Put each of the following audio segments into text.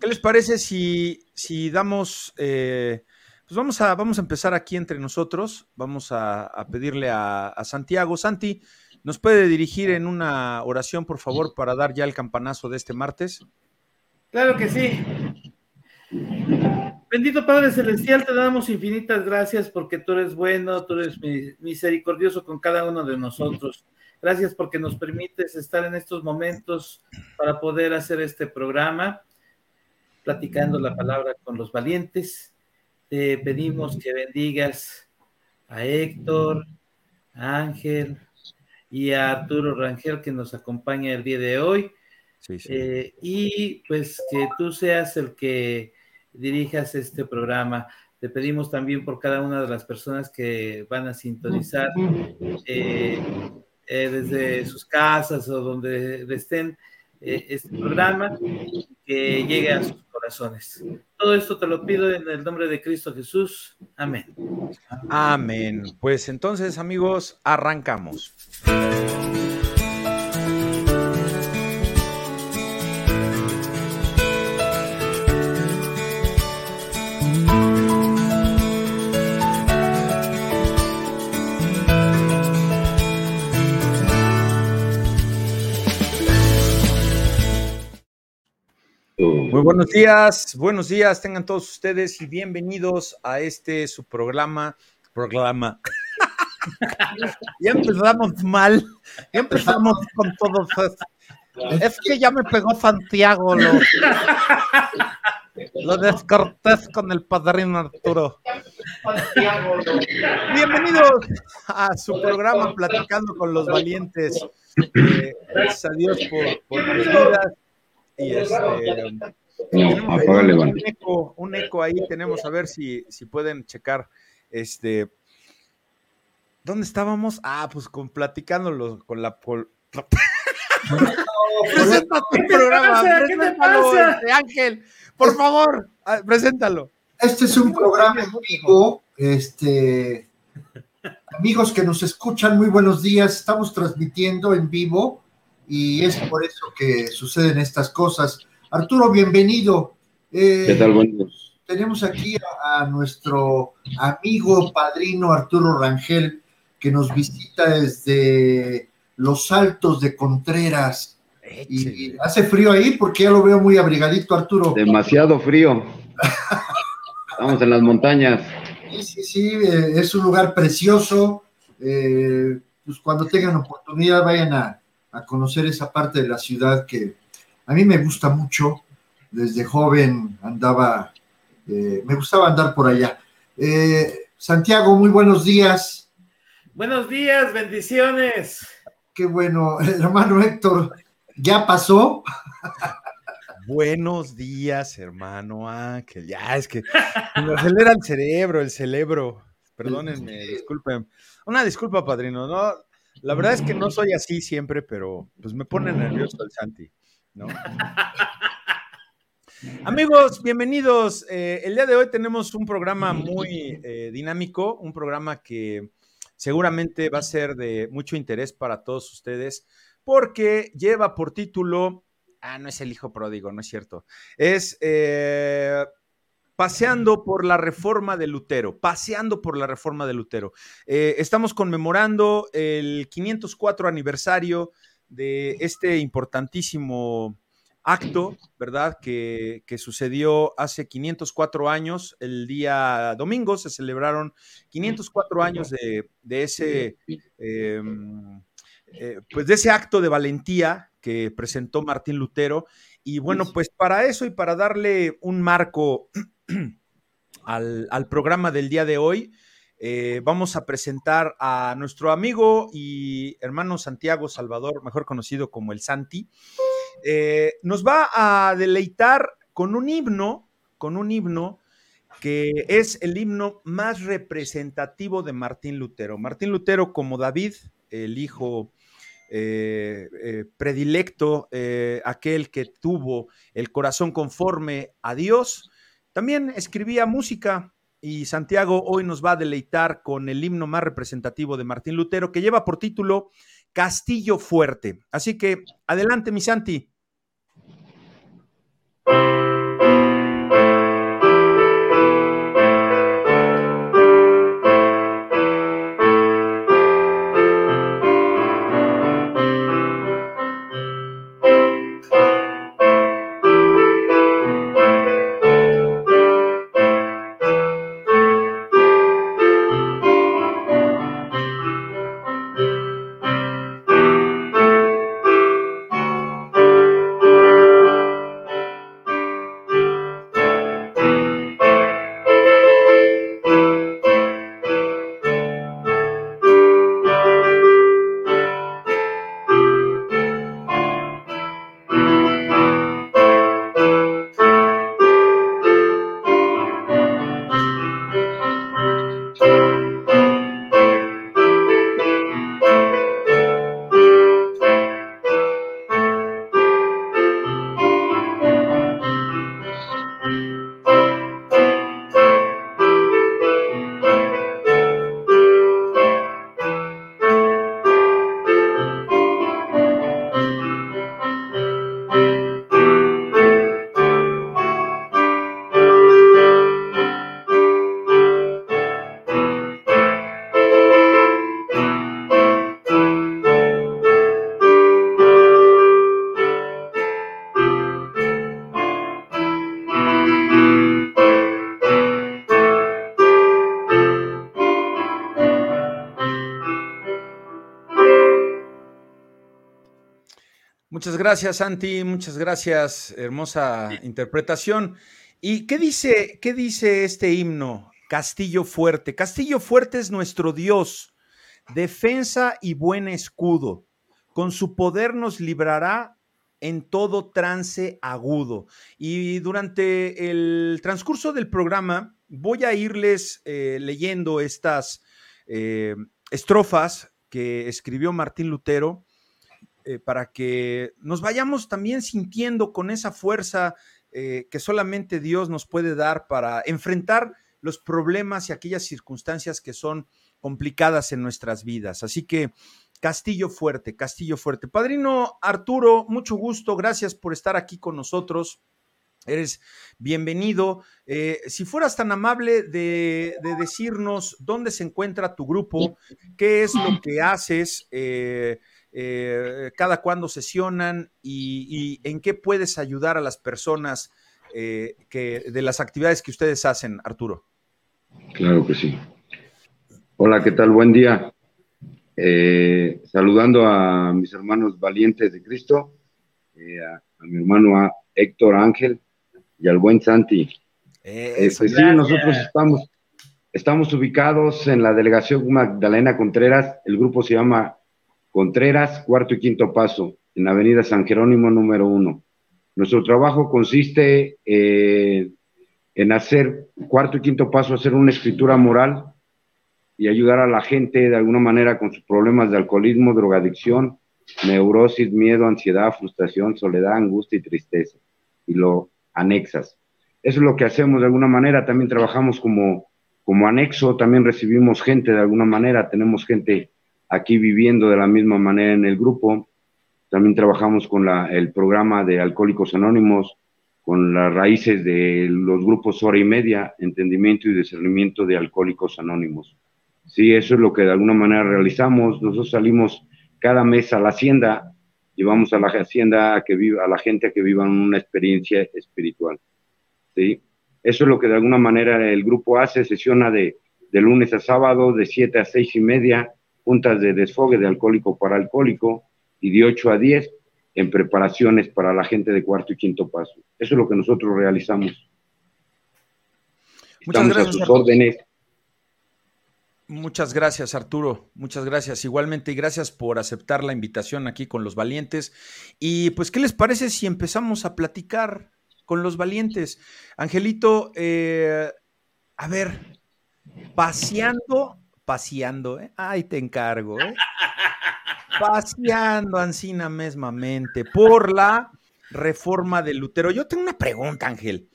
¿Qué les parece si, si damos, eh, pues vamos a, vamos a empezar aquí entre nosotros, vamos a, pedirle a, a, Santiago. Santi, ¿nos puede dirigir en una oración, por favor, para dar ya el campanazo de este martes? Claro que sí. Bendito Padre Celestial, te damos infinitas gracias porque tú eres bueno, tú eres misericordioso con cada uno de nosotros. Gracias porque nos permites estar en estos momentos para poder hacer este programa, platicando la palabra con los valientes. Te pedimos que bendigas a Héctor, a Ángel y a Arturo Rangel que nos acompaña el día de hoy. Eh, y pues que tú seas el que dirijas este programa. Te pedimos también por cada una de las personas que van a sintonizar eh, eh, desde sus casas o donde estén este programa, que llegue a sus corazones. Todo esto te lo pido en el nombre de Cristo Jesús. Amén. Amén. Pues entonces, amigos, arrancamos. Muy buenos días, buenos días, tengan todos ustedes y bienvenidos a este su programa, programa. ya empezamos mal, ya empezamos con todos. Es que ya me pegó Santiago lo, lo con el padrino Arturo. Bienvenidos a su programa Platicando con los Valientes. Eh, gracias a Dios por, por vidas. Y este, un, eco, un eco ahí tenemos, a ver si, si pueden checar. Este, ¿Dónde estábamos? Ah, pues con platicándolo con la... Pol... presenta tu programa, ¿Qué te pasa? Este, Ángel, por favor, preséntalo. Este es un programa en vivo, este, amigos que nos escuchan, muy buenos días, estamos transmitiendo en vivo y es por eso que suceden estas cosas. Arturo, bienvenido. Eh, ¿Qué tal? Buenos. Tenemos aquí a, nuestro amigo padrino Arturo Rangel, que nos visita desde los altos de Contreras. Y hace frío ahí porque ya lo veo muy abrigadito, Arturo. Demasiado frío. Estamos en las montañas. Sí, sí, sí, eh, es un lugar precioso. Eh, pues cuando tengan oportunidad vayan a, a conocer esa parte de la ciudad que a mí me gusta mucho. Desde joven andaba, eh, me gustaba andar por allá. Eh, Santiago, muy buenos días. Buenos días, bendiciones. Qué bueno, hermano Héctor, ¿ya pasó? Buenos días, hermano Ángel. Ya es que me acelera el cerebro, el cerebro. Perdónenme, disculpen. Una disculpa, padrino. No, la verdad es que no soy así siempre, pero pues me pone nervioso el Santi. Amigos, bienvenidos. Eh, el día de hoy tenemos un programa muy eh, dinámico, un programa que seguramente va a ser de mucho interés para todos ustedes, porque lleva por título, ah, no es el hijo pródigo, no es cierto, es eh, Paseando por la reforma de Lutero, paseando por la reforma de Lutero. estamos conmemorando el 504 aniversario de este importantísimo acto, ¿verdad? Que, sucedió hace 504 años, el día domingo se celebraron 504 años de, ese, em, eh, pues de ese acto de valentía que presentó Martín Lutero. Y bueno, pues para eso y para darle un marco al, al programa del día de hoy, eh, vamos a presentar a nuestro amigo y hermano Santiago Salvador, mejor conocido como el Santi. Eh, nos va a deleitar con un himno, con un himno que es el himno más representativo de Martín Lutero. Martín Lutero como David, el hijo eh, predilecto, aquel que tuvo el corazón conforme a Dios, también escribía música, y Santiago hoy nos va a deleitar con el himno más representativo de Martín Lutero que lleva por título Castillo Fuerte. Así que adelante, mi Santi. Muchas gracias, Santi. Muchas gracias. Hermosa interpretación. ¿Y qué dice, qué dice este himno? Castillo fuerte. Castillo fuerte es nuestro Dios, defensa y buen escudo. Con su poder nos librará en todo trance agudo. Y durante el transcurso del programa voy a irles eh, leyendo estas eh, estrofas que escribió Martín Lutero eh, para que nos vayamos también sintiendo con esa fuerza que solamente Dios nos puede dar para enfrentar los problemas y aquellas circunstancias que son complicadas en nuestras vidas. Así que Castillo Fuerte, Castillo Fuerte. Padrino Arturo, mucho gusto, gracias por estar aquí con nosotros. Eres bienvenido. Eh, si fueras tan amable de, decirnos dónde se encuentra tu grupo, qué es lo que haces, eh, eh, cada cuándo sesionan y, en qué puedes ayudar a las personas que, de las actividades que ustedes hacen, Arturo. Claro que sí. Hola, ¿qué tal? Buen día. Eh, saludando a mis hermanos valientes de Cristo, eh, a, mi hermano Héctor Ángel y al buen Santi. Este, sí, nosotros estamos, estamos ubicados en la delegación Magdalena Contreras. El grupo se llama Contreras, cuarto y quinto paso, en avenida San Jerónimo número uno. Nuestro trabajo consiste eh, en hacer cuarto y quinto paso, hacer una escritura moral y ayudar a la gente de alguna manera con sus problemas de alcoholismo, drogadicción, neurosis, miedo, ansiedad, frustración, soledad, angustia y tristeza. Y lo anexas. Eso es lo que hacemos de alguna manera. También trabajamos como, como anexo, también recibimos gente de alguna manera. Tenemos gente aquí viviendo de la misma manera en el grupo. También trabajamos con el programa de Alcohólicos Anónimos, con las raíces de los grupos hora y media, entendimiento y discernimiento de Alcohólicos Anónimos. Sí, eso es lo que de alguna manera realizamos. Nosotros salimos cada mes a la hacienda, llevamos a la hacienda a que viva, a la gente a que vivan una experiencia espiritual. ¿sí? Eso es lo que de alguna manera el grupo hace, sesiona de, de lunes a sábado, de 7 a 6 y media, juntas de desfogue de alcohólico para alcohólico, y de 8 a 10 en preparaciones para la gente de cuarto y quinto paso. Eso es lo que nosotros realizamos. Muchas Estamos gracias, a sus órdenes Muchas gracias, Arturo. Muchas gracias. Igualmente, y gracias por aceptar la invitación aquí con los valientes. Y pues, ¿qué les parece si empezamos a platicar con los valientes? Angelito, eh, a ver, paseando, paseando, ¿eh? Ay, te encargo, ¿eh? Paseando, Ancina mesmamente, por la reforma de Lutero. Yo tengo una pregunta, Ángel.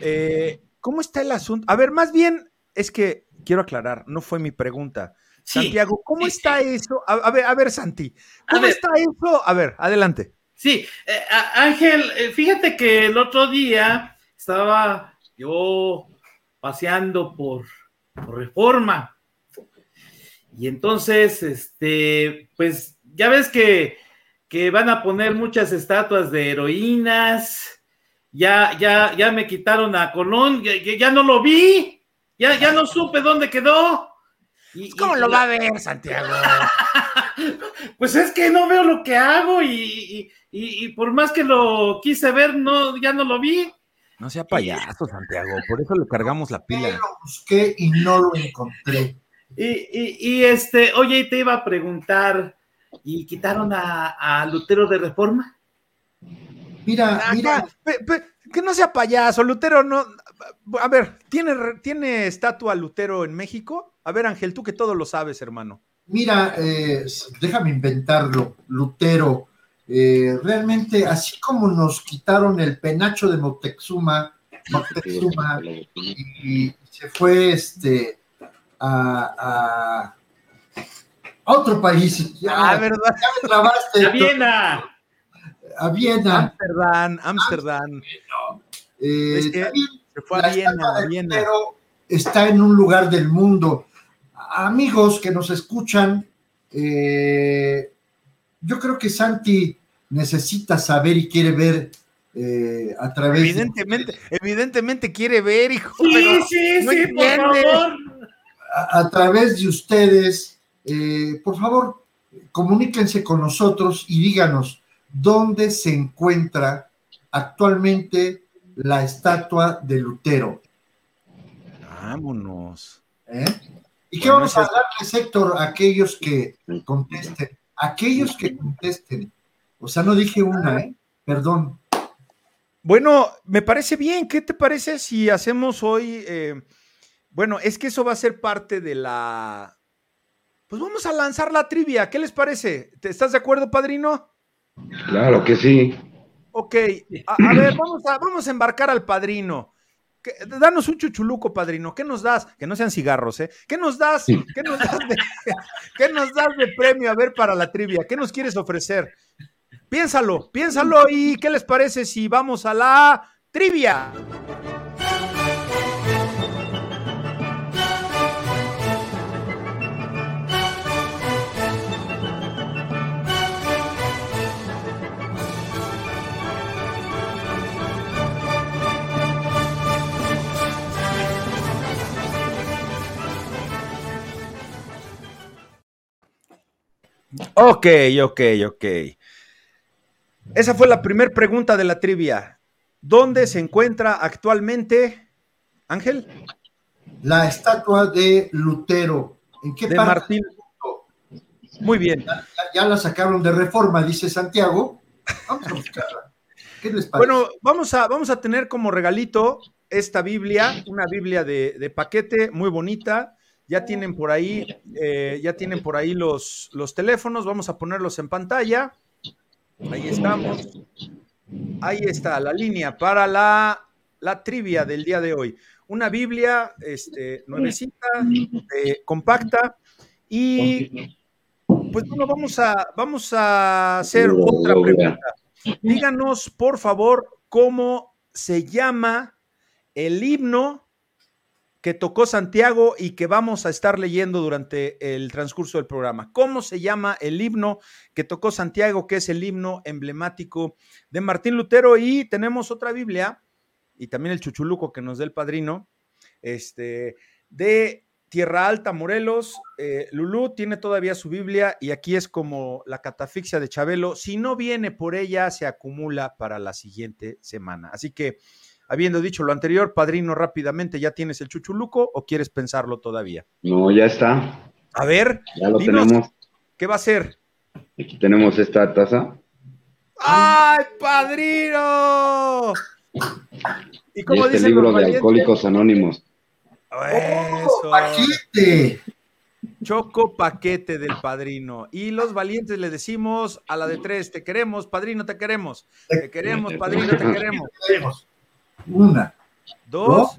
Eh, ¿Cómo está el asunto? A ver, más bien, es que quiero aclarar, no fue mi pregunta. Santiago, ¿cómo está eso? A, ver, a ver, Santi, ¿cómo está eso? A ver, adelante. Sí, eh, Ángel, eh, fíjate que el otro día estaba yo paseando por, Reforma. Y entonces, este, pues ya ves que, que, van a poner muchas estatuas de heroínas. Ya, ya, ya me quitaron a Colón, ya no lo vi. Ya, ya no supe dónde quedó. Y, ¿Cómo lo va a ver, Santiago? pues es que no veo lo que hago y, por más que lo quise ver, no, ya no lo vi. No sea payaso, Santiago, por eso le cargamos la pila. Lo busqué y no lo encontré. Y, este, oye, te iba a preguntar, ¿y quitaron a, Lutero de Reforma? Mira, mira. que no sea payaso, Lutero no, a ver, ¿tiene, ¿tiene estatua Lutero en México? A ver, Ángel, tú que todo lo sabes, hermano. Mira, eh, déjame inventarlo, Lutero. Eh, realmente, así como nos quitaron el penacho de Moctezuma, Moctezuma y, se fue este a, otro país. Ya, ah, ¿verdad? a Viena. A Viena. Amsterdam, Amsterdam. Eh, se fue a Viena, Pero está en un lugar del mundo. Amigos que nos escuchan, eh, yo creo que Santi necesita saber y quiere ver eh, a través evidentemente, evidentemente quiere ver, hijo. Sí, sí, sí, por favor. A, través de ustedes, eh, por favor, comuníquense con nosotros y díganos dónde se encuentra actualmente la estatua de Lutero. Vámonos. ¿Eh? ¿Y qué vamos a darles, Héctor, a aquellos que contesten? Aquellos que contesten. O sea, no dije una, ¿eh? Perdón. Bueno, me parece bien. ¿Qué te parece si hacemos hoy? Eh, bueno, es que eso va a ser parte de la. Pues vamos a lanzar la trivia. ¿Qué les parece? ¿Te ¿Estás de acuerdo, padrino? Claro que sí. Ok, a, ver, vamos a, vamos a embarcar al padrino. danos un chuchuluco, padrino. ¿Qué nos das? Que no sean cigarros, ¿eh? ¿Qué nos das? ¿Qué nos das de, ¿qué nos das de premio a ver para la trivia? ¿Qué nos quieres ofrecer? Piénsalo, piénsalo y ¿qué les parece si vamos a la trivia? Ok, ok, ok. Esa fue la primera pregunta de la trivia. ¿Dónde se encuentra actualmente, Ángel? La estatua de Lutero. ¿En qué de Martín. Muy bien. Ya, la sacaron de reforma, dice Santiago. Vamos a buscarla. ¿Qué les parece? Bueno, vamos a, vamos a tener como regalito esta Biblia, una Biblia de, de paquete muy bonita ya tienen por ahí, eh, ya tienen por ahí los, los teléfonos, vamos a ponerlos en pantalla. Ahí estamos. Ahí está la línea para la, la trivia del día de hoy. Una Biblia este, nuevecita, eh, compacta y pues bueno, vamos a, vamos a hacer otra pregunta. Díganos, por favor, cómo se llama el himno que tocó Santiago y que vamos a estar leyendo durante el transcurso del programa. ¿Cómo se llama el himno que tocó Santiago, que es el himno emblemático de Martín Lutero? Y tenemos otra Biblia y también el chuchuluco que nos dé el padrino, este, de Tierra Alta, Morelos. Eh, Lulú tiene todavía su Biblia y aquí es como la catafixia de Chabelo. Si no viene por ella, se acumula para la siguiente semana. Así que Habiendo dicho lo anterior, padrino, rápidamente, ¿ya tienes el chuchuluco o quieres pensarlo todavía? No, ya está. A ver, ya lo tenemos. ¿Qué va a ser? Aquí tenemos esta taza. ¡Ay, padrino! ¿Y cómo este libro de Alcohólicos Anónimos. Eso. paquete! Choco paquete del padrino. Y los valientes le decimos a la de tres, te queremos, padrino, te queremos. Te queremos, padrino, te queremos. Una. Dos.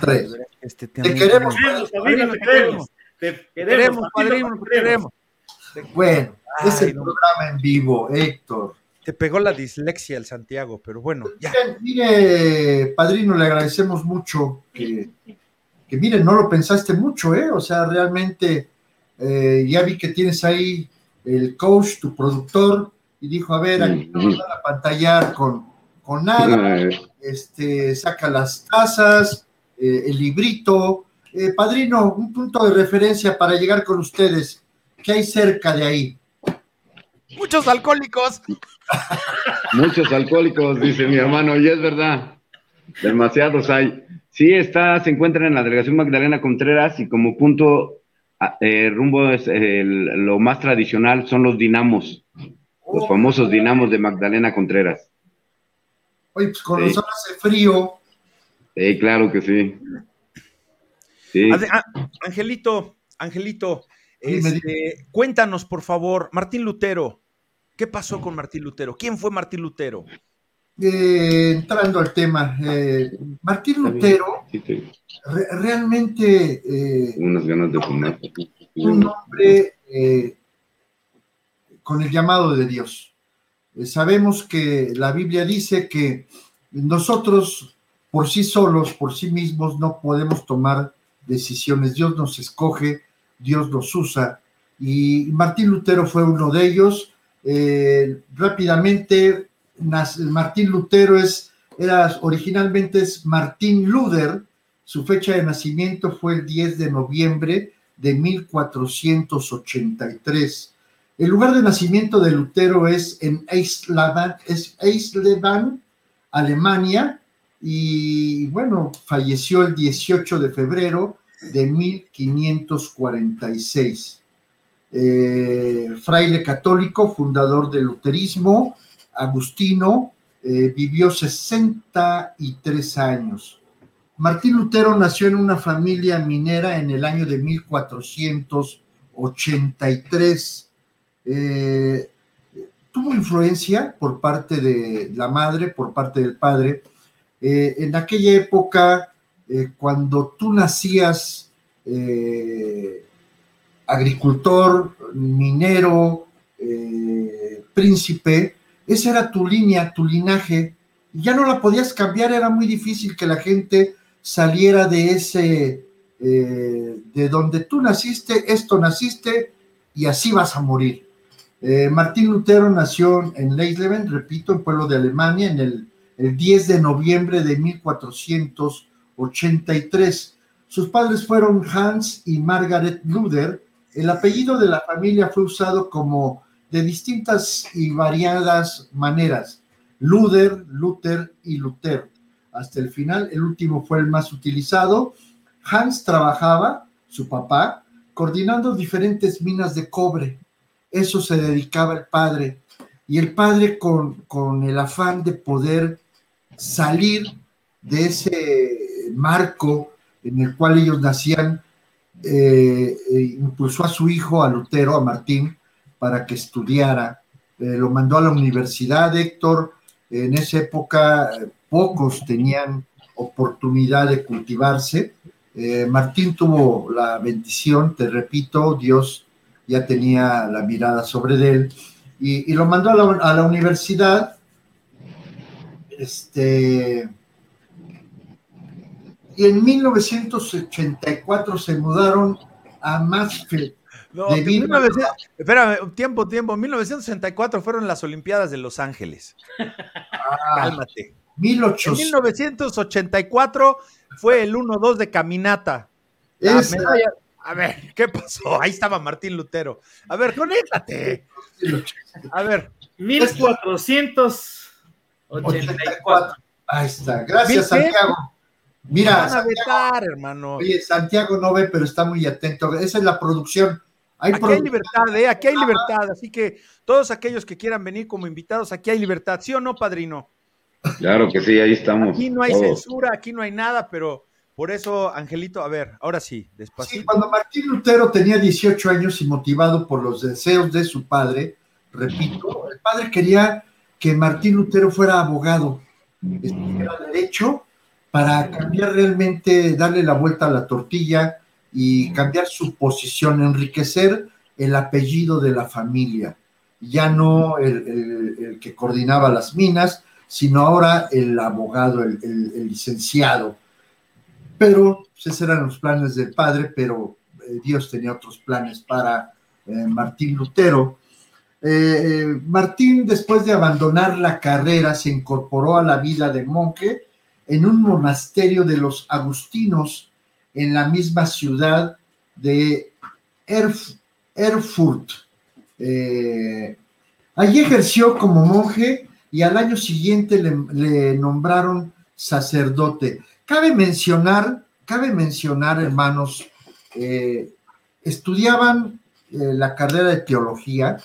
tres. Este, te, queremos, padrino, te queremos. Te queremos, padrino, te queremos. Bueno, es el programa en vivo, Héctor. Te pegó la dislexia el Santiago, pero bueno. Ya. Mire, padrino, le agradecemos mucho que, que, miren, no lo pensaste mucho, ¿eh? O sea, realmente eh, ya vi que tienes ahí el coach, tu productor, y dijo, a ver, aquí no nos van a pantallar con, con nada, este, saca las tazas, eh, el librito. Eh, padrino, un punto de referencia para llegar con ustedes. ¿Qué hay cerca de ahí? Muchos alcohólicos. Muchos alcohólicos, dice mi hermano, y es verdad. Demasiados hay. Sí, está, se encuentra en la delegación Magdalena Contreras y como punto ah, eh, rumbo es lo más tradicional son los dinamos, los oh. famosos dinamos de Magdalena Contreras. Oye, pues con los hace frío. Sí, claro que sí. sí. Ah, Angelito, Angelito, este, cuéntanos, por favor, Martín Lutero. ¿Qué pasó con Martín Lutero? ¿Quién fue Martín Lutero? Eh, entrando al tema, eh, Martín Lutero realmente eh, unas ganas de fumar. Un hombre con el llamado de Dios. Sabemos que la Biblia dice que nosotros por sí solos, por sí mismos, no podemos tomar decisiones. Dios nos escoge, Dios nos usa. Y Martín Lutero fue uno de ellos. Eh, rápidamente, Martín Lutero es, era, originalmente es Martín Luder. Su fecha de nacimiento fue el 10 de noviembre de 1483 El lugar de nacimiento de Lutero es en Eisleben, Alemania, y bueno, falleció el 18 de febrero de 1546. Eh, fraile católico, fundador del luterismo, agustino, eh, vivió 63 años. Martín Lutero nació en una familia minera en el año de 1483. Eh, tuvo influencia por parte de la madre, por parte del padre. Eh, en aquella época, cuando tú nacías agricultor, minero, príncipe, esa era tu línea, tu linaje. Ya no la podías cambiar, era muy difícil que la gente saliera de ese, eh, de donde tú naciste, esto naciste y así vas a morir. Eh, Martín Lutero nació en Leisleben, repito, en pueblo de Alemania, en el, el 10 de noviembre de 1483. Sus padres fueron Hans y Margaret Luther. El apellido de la familia fue usado como de distintas y variadas maneras. Luther, Luther y Luther hasta el final. El último fue el más utilizado. Hans trabajaba, su papá, coordinando diferentes minas de cobre. Eso se dedicaba el padre. Y el padre con, con el afán de poder salir de ese marco en el cual ellos nacían, eh, eh, impulsó a su hijo, a Lutero, a Martín, para que estudiara. Eh, lo mandó a la universidad, Héctor. En esa época pocos tenían oportunidad de cultivarse. Eh, Martín tuvo la bendición, te repito, Dios ya tenía la mirada sobre él y, lo mandó a la, universidad. Este, y en 1984 se mudaron a Mansfield. No, espérame, tiempo, tiempo. En 1964 fueron las Olimpiadas de Los Ángeles. Ah. Cálmate. En 1984 fue el 1-2 de caminata. A ver, ¿qué pasó? Ahí estaba Martín Lutero. A ver, conéctate. A ver. 1484. Ahí está. Gracias, Santiago. Mira, Santiago, hermano. Oye, Santiago no ve, pero está muy atento. Esa es la producción. Hay aquí hay libertad, ¿eh? Aquí hay libertad. Así que todos aquellos que quieran venir como invitados, aquí hay libertad. ¿Sí o no, padrino? Claro que sí, ahí estamos. Aquí no hay censura, aquí no hay nada, pero por eso, Angelito, a ver, ahora sí, despacito. Sí, cuando Martín Lutero tenía 18 años y motivado por los deseos de su padre, repito, el padre quería que Martín Lutero fuera abogado, estudiara derecho para cambiar realmente, darle la vuelta a la tortilla y cambiar su posición, enriquecer el apellido de la familia, ya no el que coordinaba las minas, sino ahora el abogado, el, licenciado. Pero pues, esos eran los planes del padre, pero eh, Dios tenía otros planes para eh, Martín Lutero. Eh, Martín, después de abandonar la carrera, se incorporó a la vida de monje en un monasterio de los agustinos en la misma ciudad de Erfurt. allí ejerció como monje y al año siguiente le, nombraron sacerdote. Cabe mencionar, cabe mencionar, hermanos, eh, estudiaban eh, la carrera de teología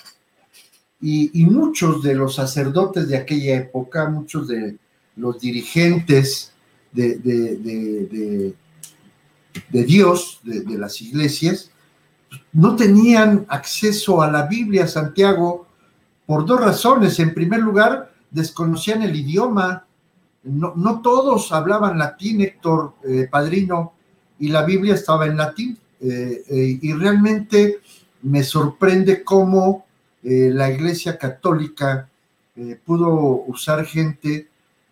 y, muchos de los sacerdotes de aquella época, muchos de los dirigentes de, Dios, de, las iglesias, no tenían acceso a la Biblia, Santiago, por dos razones. En primer lugar, desconocían el idioma, no, todos hablaban latín, Héctor eh, Padrino, y la Biblia estaba en latín. Eh, eh, y realmente me sorprende cómo la Iglesia Católica pudo usar gente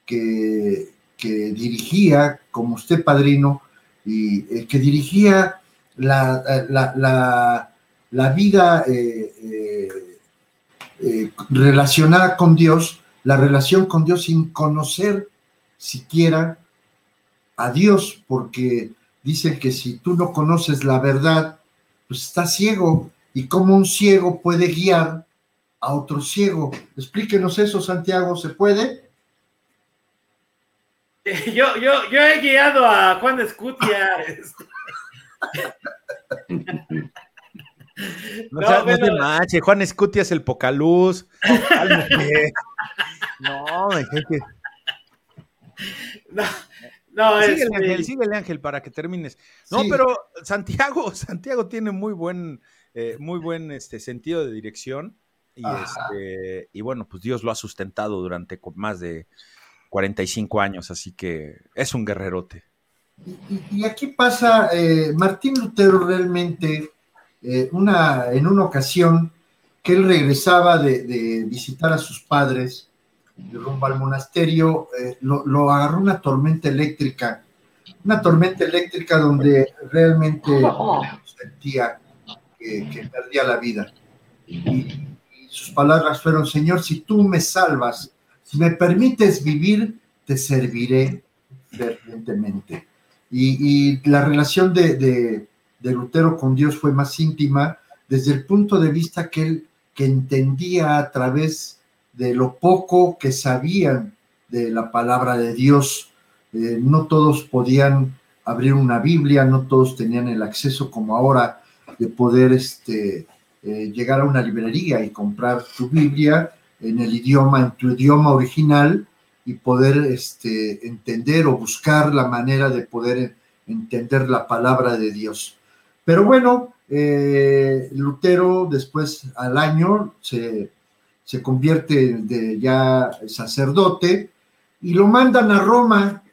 que, que, dirigía, como usted, Padrino, y que dirigía la, la, la vida relacionada con Dios la relación con Dios sin conocer siquiera a Dios, porque dicen que si tú no conoces la verdad, pues estás ciego y cómo un ciego puede guiar a otro ciego. Explíquenos eso, Santiago, ¿se puede? Yo, yo, yo he guiado a Juan Escutia. No, no, no te manches, Juan Escutia es el Pocaluz. no, gente. No, no, síguele, este... Ángel, síguele, Ángel, para que termines. No, sí. pero Santiago, Santiago tiene muy buen, eh, muy buen este, sentido de dirección. Y, este, y bueno, pues Dios lo ha sustentado durante más de 45 años, así que es un guerrerote. Y, y aquí pasa, eh, Martín Lutero realmente, eh, una, en una ocasión que él regresaba de, de, visitar a sus padres, rumbo al monasterio, eh, lo, lo, agarró una tormenta eléctrica, una tormenta eléctrica donde realmente sentía que, que perdía la vida. Y, y sus palabras fueron, Señor, si tú me salvas, si me permites vivir, te serviré fervientemente. Y, y, la relación de, de, de, Lutero con Dios fue más íntima desde el punto de vista que él que entendía a través de lo poco que sabían de la palabra de Dios. Eh, no todos podían abrir una Biblia, no todos tenían el acceso como ahora de poder este, eh, llegar a una librería y comprar tu Biblia en el idioma, en tu idioma original y poder este, entender o buscar la manera de poder entender la palabra de Dios. Pero bueno, eh, Lutero después al año se, se convierte de ya sacerdote y lo mandan a Roma,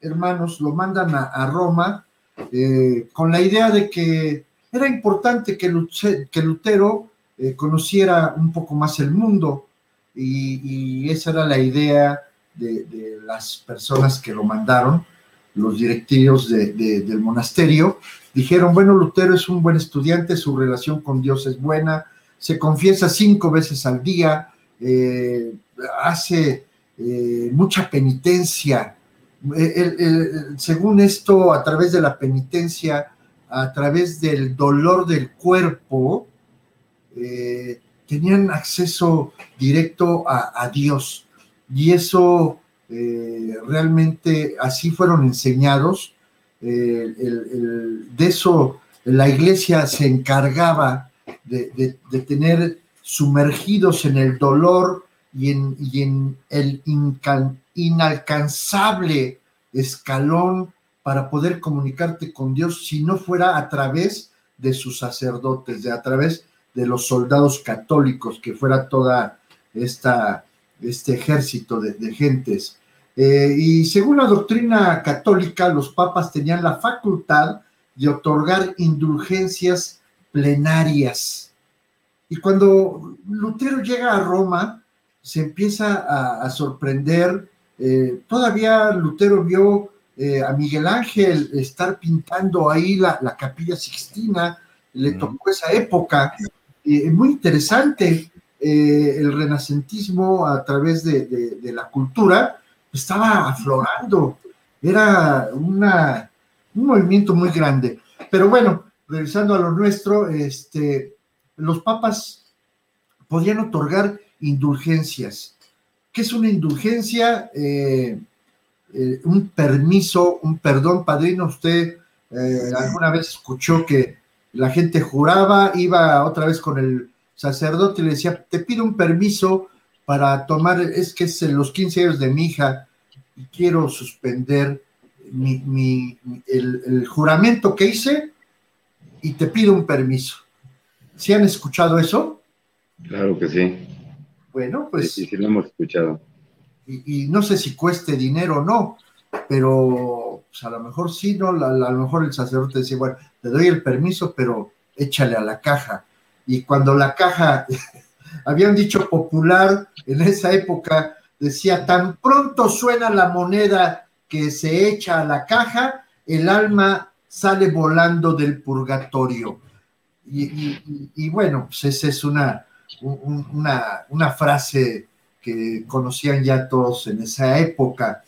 hermanos, lo mandan a, Roma eh, con la idea de que era importante que, que Lutero eh, conociera un poco más el mundo y, esa era la idea de, de, las personas que lo mandaron, los directivos de, del monasterio, dijeron, bueno, Lutero es un buen estudiante, su relación con Dios es buena, se confiesa cinco veces al día, eh, hace eh, mucha penitencia. El, el, según esto, a través de la penitencia, a través del dolor del cuerpo, eh, tenían acceso directo a, Dios. Y eso eh, realmente así fueron enseñados. Eh, el, de eso la iglesia se encargaba de, tener sumergidos en el dolor y en, y en el inalcanzable escalón para poder comunicarte con Dios si no fuera a través de sus sacerdotes, de a través de los soldados católicos, que fuera toda esta este ejército de, de gentes. Eh, y según la doctrina católica, los papas tenían la facultad de otorgar indulgencias plenarias. Y cuando Lutero llega a Roma, se empieza a, a sorprender. Eh, todavía Lutero vio eh, a Miguel Ángel estar pintando ahí la, la capilla sixtina, le tocó esa época. muy interesante eh, el renacentismo a través de, de, de, la cultura estaba aflorando, era una, un movimiento muy grande. Pero bueno, regresando a lo nuestro, este, los papas podían otorgar indulgencias. ¿Qué es una indulgencia? Eh, eh, un permiso, un perdón, padrino. Usted eh, alguna vez escuchó que la gente juraba, iba otra vez con el sacerdote y le decía, te pido un permiso para tomar, es que es los 15 años de mi hija y quiero suspender mi, mi, el, el, juramento que hice y te pido un permiso. ¿Sí han escuchado eso? Claro que sí. Bueno, pues... Sí, sí lo hemos escuchado. Y, y, no sé si cueste dinero o no, pero pues a lo mejor sí, ¿no? A, a lo mejor el sacerdote decía, bueno, te doy el permiso, pero échale a la caja y cuando la caja, habían dicho popular en esa época, decía, tan pronto suena la moneda que se echa a la caja, el alma sale volando del purgatorio. Y, bueno, pues esa es una, una, frase que conocían ya todos en esa época.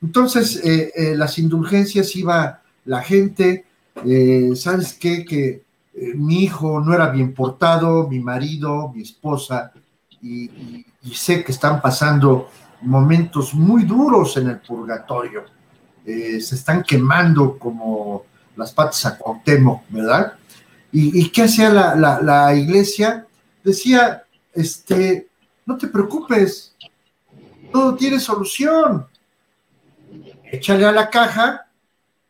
Entonces, eh, eh, las indulgencias iba la gente, eh, ¿sabes qué? Que mi hijo no era bien portado, mi marido, mi esposa, y, sé que están pasando momentos muy duros en el purgatorio. Se están quemando como las patas a Cuauhtémoc, ¿verdad? ¿Y, qué hacía la, iglesia? Decía, este, no te preocupes, todo tiene solución. Échale a la caja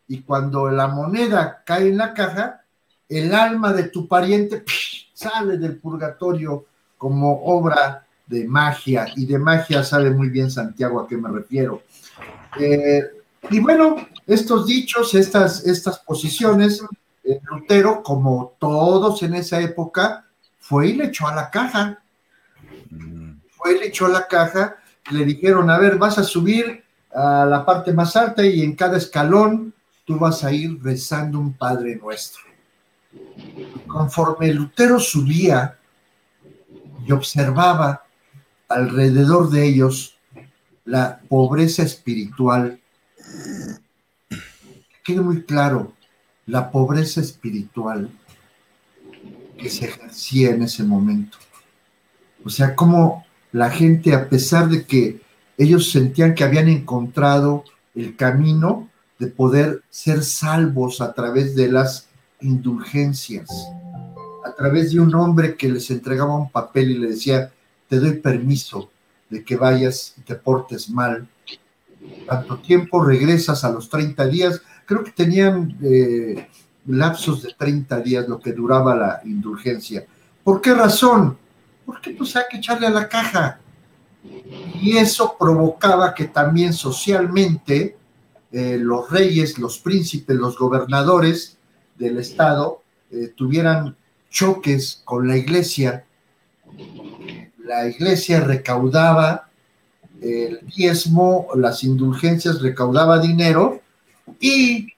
y cuando la moneda cae en la caja, el alma de tu pariente sale del purgatorio como obra de magia, y de magia sabe muy bien Santiago a qué me refiero. Eh, y bueno, estos dichos, estas, estas posiciones, eh, Lutero, como todos en esa época, fue y le echó a la caja. Fue y le echó a la caja, le dijeron, a ver, vas a subir a la parte más alta y en cada escalón tú vas a ir rezando un Padre Nuestro. Conforme Lutero subía y observaba alrededor de ellos la pobreza espiritual, quede muy claro, la pobreza espiritual que se ejercía en ese momento. O sea, como la gente, a pesar de que ellos sentían que habían encontrado el camino de poder ser salvos a través de las indulgencias, a través de un hombre que les entregaba un papel y le decía, te doy permiso de que vayas y te portes mal. Tanto tiempo regresas a los 30 días, creo que tenían eh, lapsos de 30 días lo que duraba la indulgencia. ¿Por qué razón? Porque pues hay que echarle a la caja. Y eso provocaba que también socialmente eh, los reyes, los príncipes, los gobernadores del Estado eh, tuvieran choques con la iglesia. La iglesia recaudaba el diezmo, las indulgencias recaudaba dinero y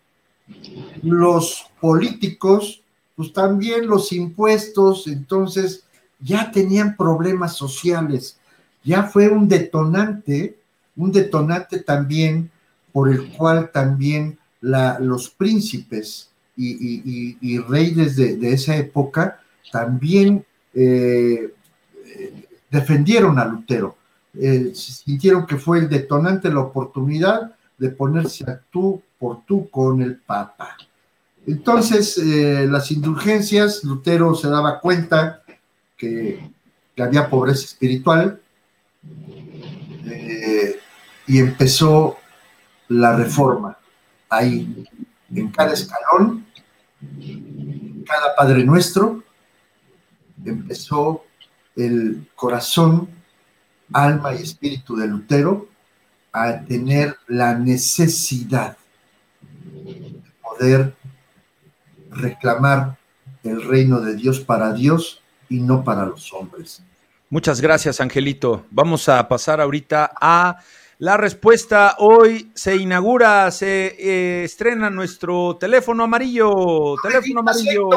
los políticos, pues también los impuestos, entonces ya tenían problemas sociales, ya fue un detonante, un detonante también por el cual también los príncipes y, reyes de, esa época también eh, defendieron a Lutero. Eh, sintieron que fue el detonante, la oportunidad de ponerse a tú por tú con el Papa. Entonces, eh, las indulgencias, Lutero se daba cuenta que, había pobreza espiritual y empezó la reforma ahí, en cada escalón, cada Padre Nuestro, empezó el corazón, alma y espíritu de Lutero a tener la necesidad de poder reclamar el reino de Dios para Dios y no para los hombres. Muchas gracias, Angelito. Vamos a pasar ahorita a la respuesta hoy se inaugura, se eh, estrena nuestro teléfono amarillo. Teléfono amarillo.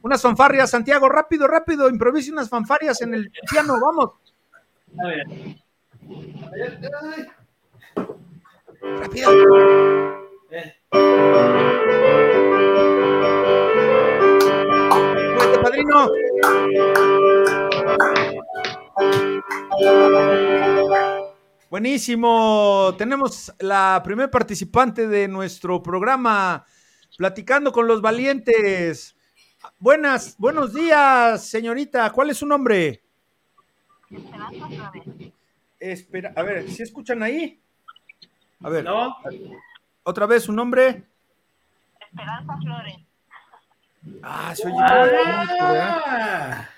Unas fanfarrias, Santiago, rápido, rápido, improvise unas fanfarrias en el piano, vamos. A ver. Rápido. Eh. padrino. Buenísimo. Tenemos la primer participante de nuestro programa, platicando con los valientes. Buenas, buenos días, señorita. ¿Cuál es su nombre? Espera, a ver, ¿si escuchan ahí? A ver. No. Otra vez su nombre. Esperanza Flores. Ah, se oye. Ah.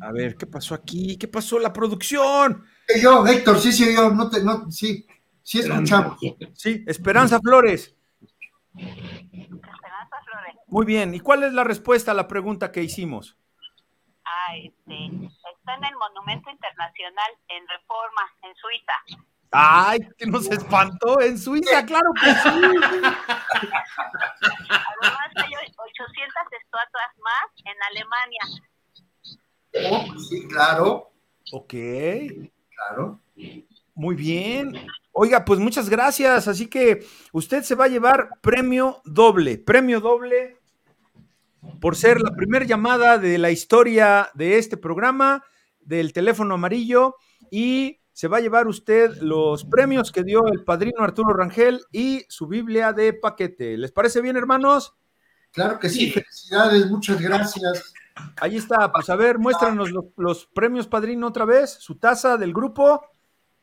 A ver, ¿qué pasó aquí? ¿Qué pasó la producción? Yo, Héctor, sí, sí, yo, no te, no, sí, sí escuchamos. Sí, Esperanza Flores. Esperanza Flores. Muy bien, ¿y cuál es la respuesta a la pregunta que hicimos? Ah, este, está en el Monumento Internacional en Reforma, en Suiza. Ay, que nos espantó en Suiza, claro que sí. Además hay 800 estatuas más en Alemania. Oh, sí, claro. Ok. Claro. Muy bien. Oiga, pues muchas gracias. Así que usted se va a llevar premio doble, premio doble por ser la primera llamada de la historia de este programa del teléfono amarillo y se va a llevar usted los premios que dio el padrino Arturo Rangel y su Biblia de paquete. ¿Les parece bien, hermanos? Claro que sí, felicidades, muchas gracias. Ahí está, pues a ver, muéstranos los, los premios, padrino, otra vez, su taza del grupo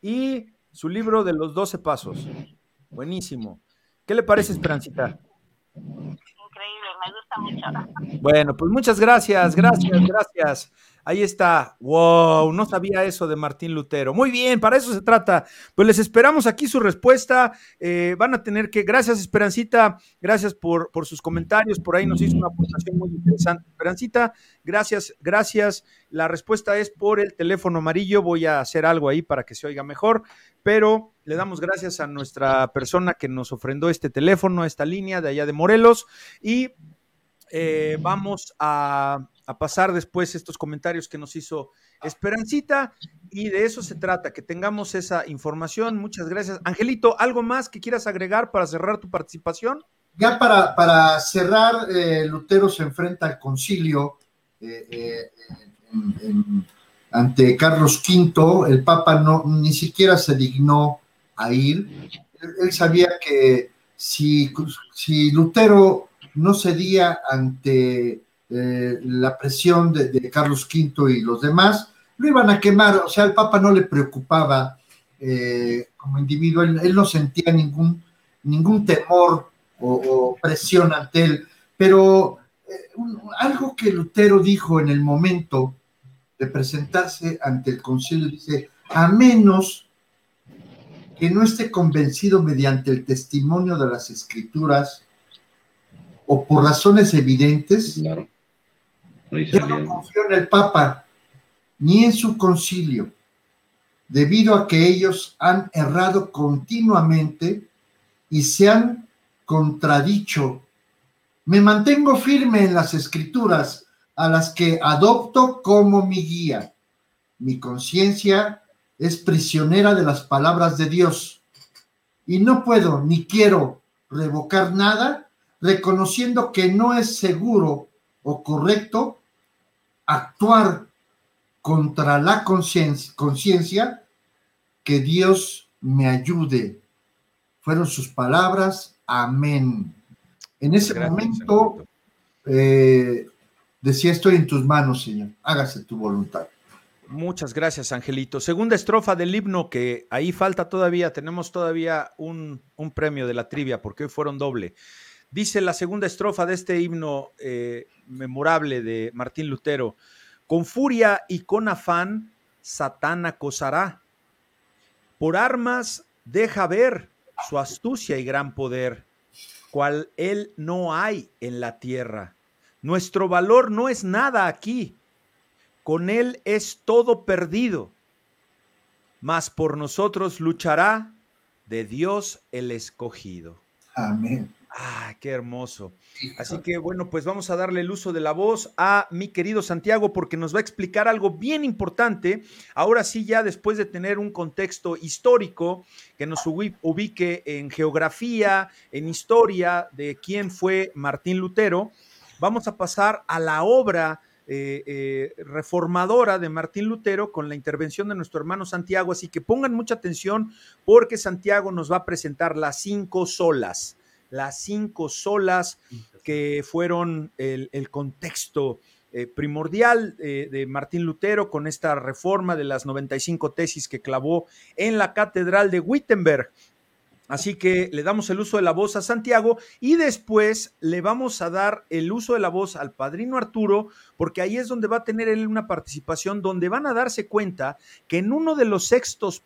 y su libro de los 12 pasos. Buenísimo. ¿Qué le parece, Esperancita? Increíble, me gusta mucho. Bueno, pues muchas gracias, gracias, gracias. Ahí está. Wow, no sabía eso de Martín Lutero. Muy bien, para eso se trata. Pues les esperamos aquí su respuesta. Eh, van a tener que, gracias Esperancita, gracias por, por sus comentarios. Por ahí nos hizo una aportación muy interesante. Esperancita, gracias, gracias. La respuesta es por el teléfono amarillo. Voy a hacer algo ahí para que se oiga mejor, pero le damos gracias a nuestra persona que nos ofrendó este teléfono, esta línea de allá de Morelos. Y eh, vamos a, a, pasar después estos comentarios que nos hizo Esperancita y de eso se trata, que tengamos esa información. Muchas gracias. Angelito, ¿algo más que quieras agregar para cerrar tu participación? Ya para, para cerrar, eh, Lutero se enfrenta al concilio eh, eh, ante Carlos V. El Papa no, ni siquiera se dignó a ir. Él, él sabía que si, si Lutero no cedía ante eh, la presión de, Carlos V y los demás, lo iban a quemar, o sea, al Papa no le preocupaba eh, como individuo, él, no sentía ningún, ningún temor o, presión ante él, pero eh, algo que Lutero dijo en el momento de presentarse ante el concilio, dice, a menos que no esté convencido mediante el testimonio de las escrituras, o por razones evidentes. Yo no confío en el Papa ni en su concilio, debido a que ellos han errado continuamente y se han contradicho. Me mantengo firme en las escrituras a las que adopto como mi guía. Mi conciencia es prisionera de las palabras de Dios y no puedo ni quiero revocar nada reconociendo que no es seguro o correcto actuar contra la conciencia, que Dios me ayude. Fueron sus palabras, amén. En ese Gracias, momento eh, decía, estoy en tus manos, Señor, hágase tu voluntad. Muchas gracias, Angelito. Segunda estrofa del himno, que ahí falta todavía, tenemos todavía un, un premio de la trivia, porque hoy fueron doble. Dice la segunda estrofa de este himno eh, memorable de Martín Lutero, con furia y con afán, Satán acosará. Por armas deja ver su astucia y gran poder, cual él no hay en la tierra. Nuestro valor no es nada aquí, con él es todo perdido, mas por nosotros luchará de Dios el escogido. Amén. Ah, qué hermoso. Así que bueno, pues vamos a darle el uso de la voz a mi querido Santiago porque nos va a explicar algo bien importante. Ahora sí, ya después de tener un contexto histórico que nos ubique en geografía, en historia de quién fue Martín Lutero, vamos a pasar a la obra eh, eh, reformadora de Martín Lutero con la intervención de nuestro hermano Santiago. Así que pongan mucha atención porque Santiago nos va a presentar las cinco solas las cinco solas que fueron el, el contexto eh, primordial eh, de Martín Lutero con esta reforma de las 95 tesis que clavó en la Catedral de Wittenberg. Así que le damos el uso de la voz a Santiago y después le vamos a dar el uso de la voz al padrino Arturo, porque ahí es donde va a tener él una participación, donde van a darse cuenta que en uno de los sextos,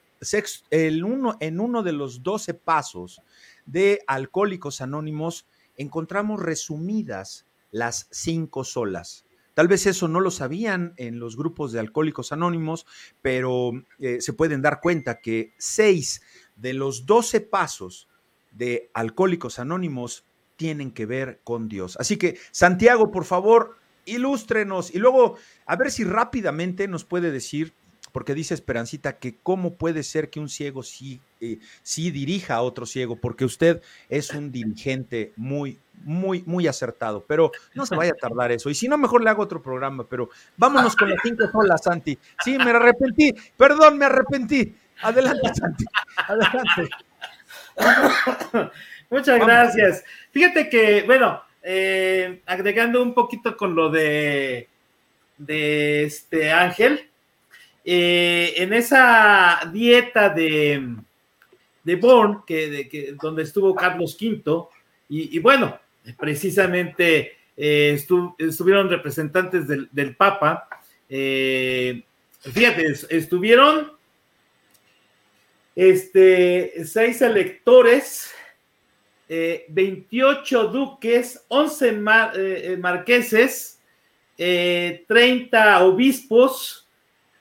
en uno de los doce pasos de Alcohólicos Anónimos encontramos resumidas las cinco solas. Tal vez eso no lo sabían en los grupos de Alcohólicos Anónimos, pero eh, se pueden dar cuenta que seis de los doce pasos de Alcohólicos Anónimos tienen que ver con Dios. Así que, Santiago, por favor, ilústrenos y luego a ver si rápidamente nos puede decir porque dice Esperancita que cómo puede ser que un ciego sí, eh, sí dirija a otro ciego, porque usted es un dirigente muy, muy, muy acertado, pero no se vaya a tardar eso. Y si no, mejor le hago otro programa, pero vámonos con las cinco solas, Santi. Sí, me arrepentí, perdón, me arrepentí. Adelante, Santi, adelante. Muchas gracias. Fíjate que, bueno, eh, agregando un poquito con lo de, de este Ángel, eh, en esa dieta de, de Born, que, donde estuvo Carlos V, y, bueno, precisamente eh, estuvieron representantes del, Papa, fíjate, estuvieron este, seis electores, 28 eh, duques, 11 eh, eh, marqueses, 30 obispos,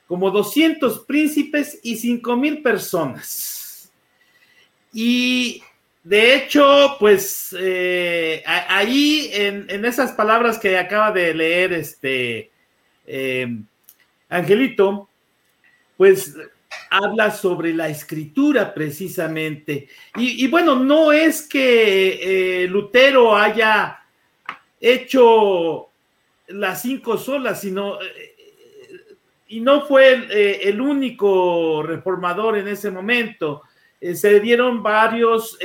como 200 príncipes y 5 mil personas. Y de hecho, pues ahí en, esas palabras que acaba de leer este Angelito, pues habla sobre la escritura precisamente. Y, bueno, no es que eh, Lutero haya hecho las cinco solas, sino... Eh, y no fue eh, el, único reformador en ese momento. se dieron varios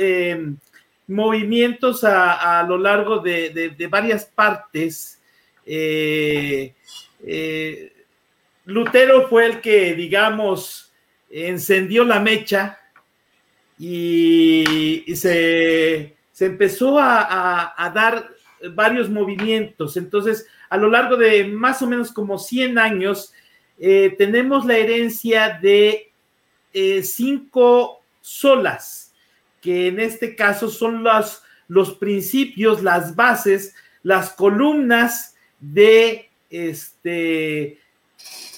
movimientos a, lo largo de, de varias partes. Lutero fue el que, digamos, encendió la mecha y, se, empezó a, dar varios movimientos. Entonces, a lo largo de más o menos como 100 años, eh, tenemos la herencia de eh, cinco solas, que en este caso son los, los principios, las bases, las columnas de este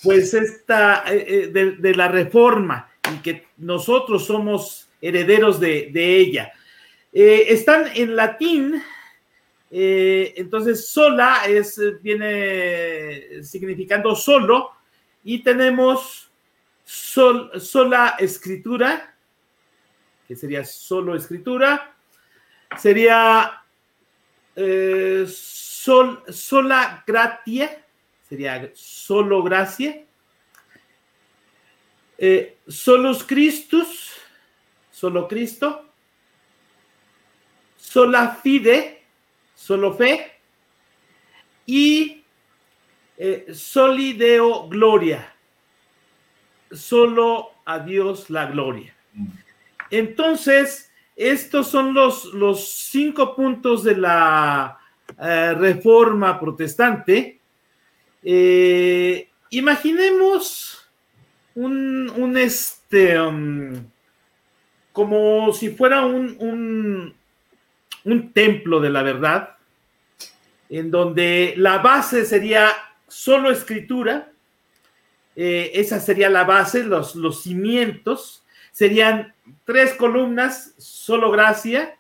pues esta, eh, de, la reforma y que nosotros somos herederos de, ella. Eh, están en latín, entonces sola es, viene significando solo y tenemos sol, sola escritura, que sería solo escritura, sería sol, sola gratia, sería solo gracia. Eh, solos Christus, solo Cristo. Sola fide, solo fe. Y eh, solideo gloria, solo a Dios la gloria. Entonces, estos son los, los cinco puntos de la eh, reforma protestante eh, imaginemos un, este, um, como si fuera un, un, templo de la verdad, en donde la base sería solo escritura, eh, esa sería la base, los, los cimientos, serían tres columnas, solo gracia,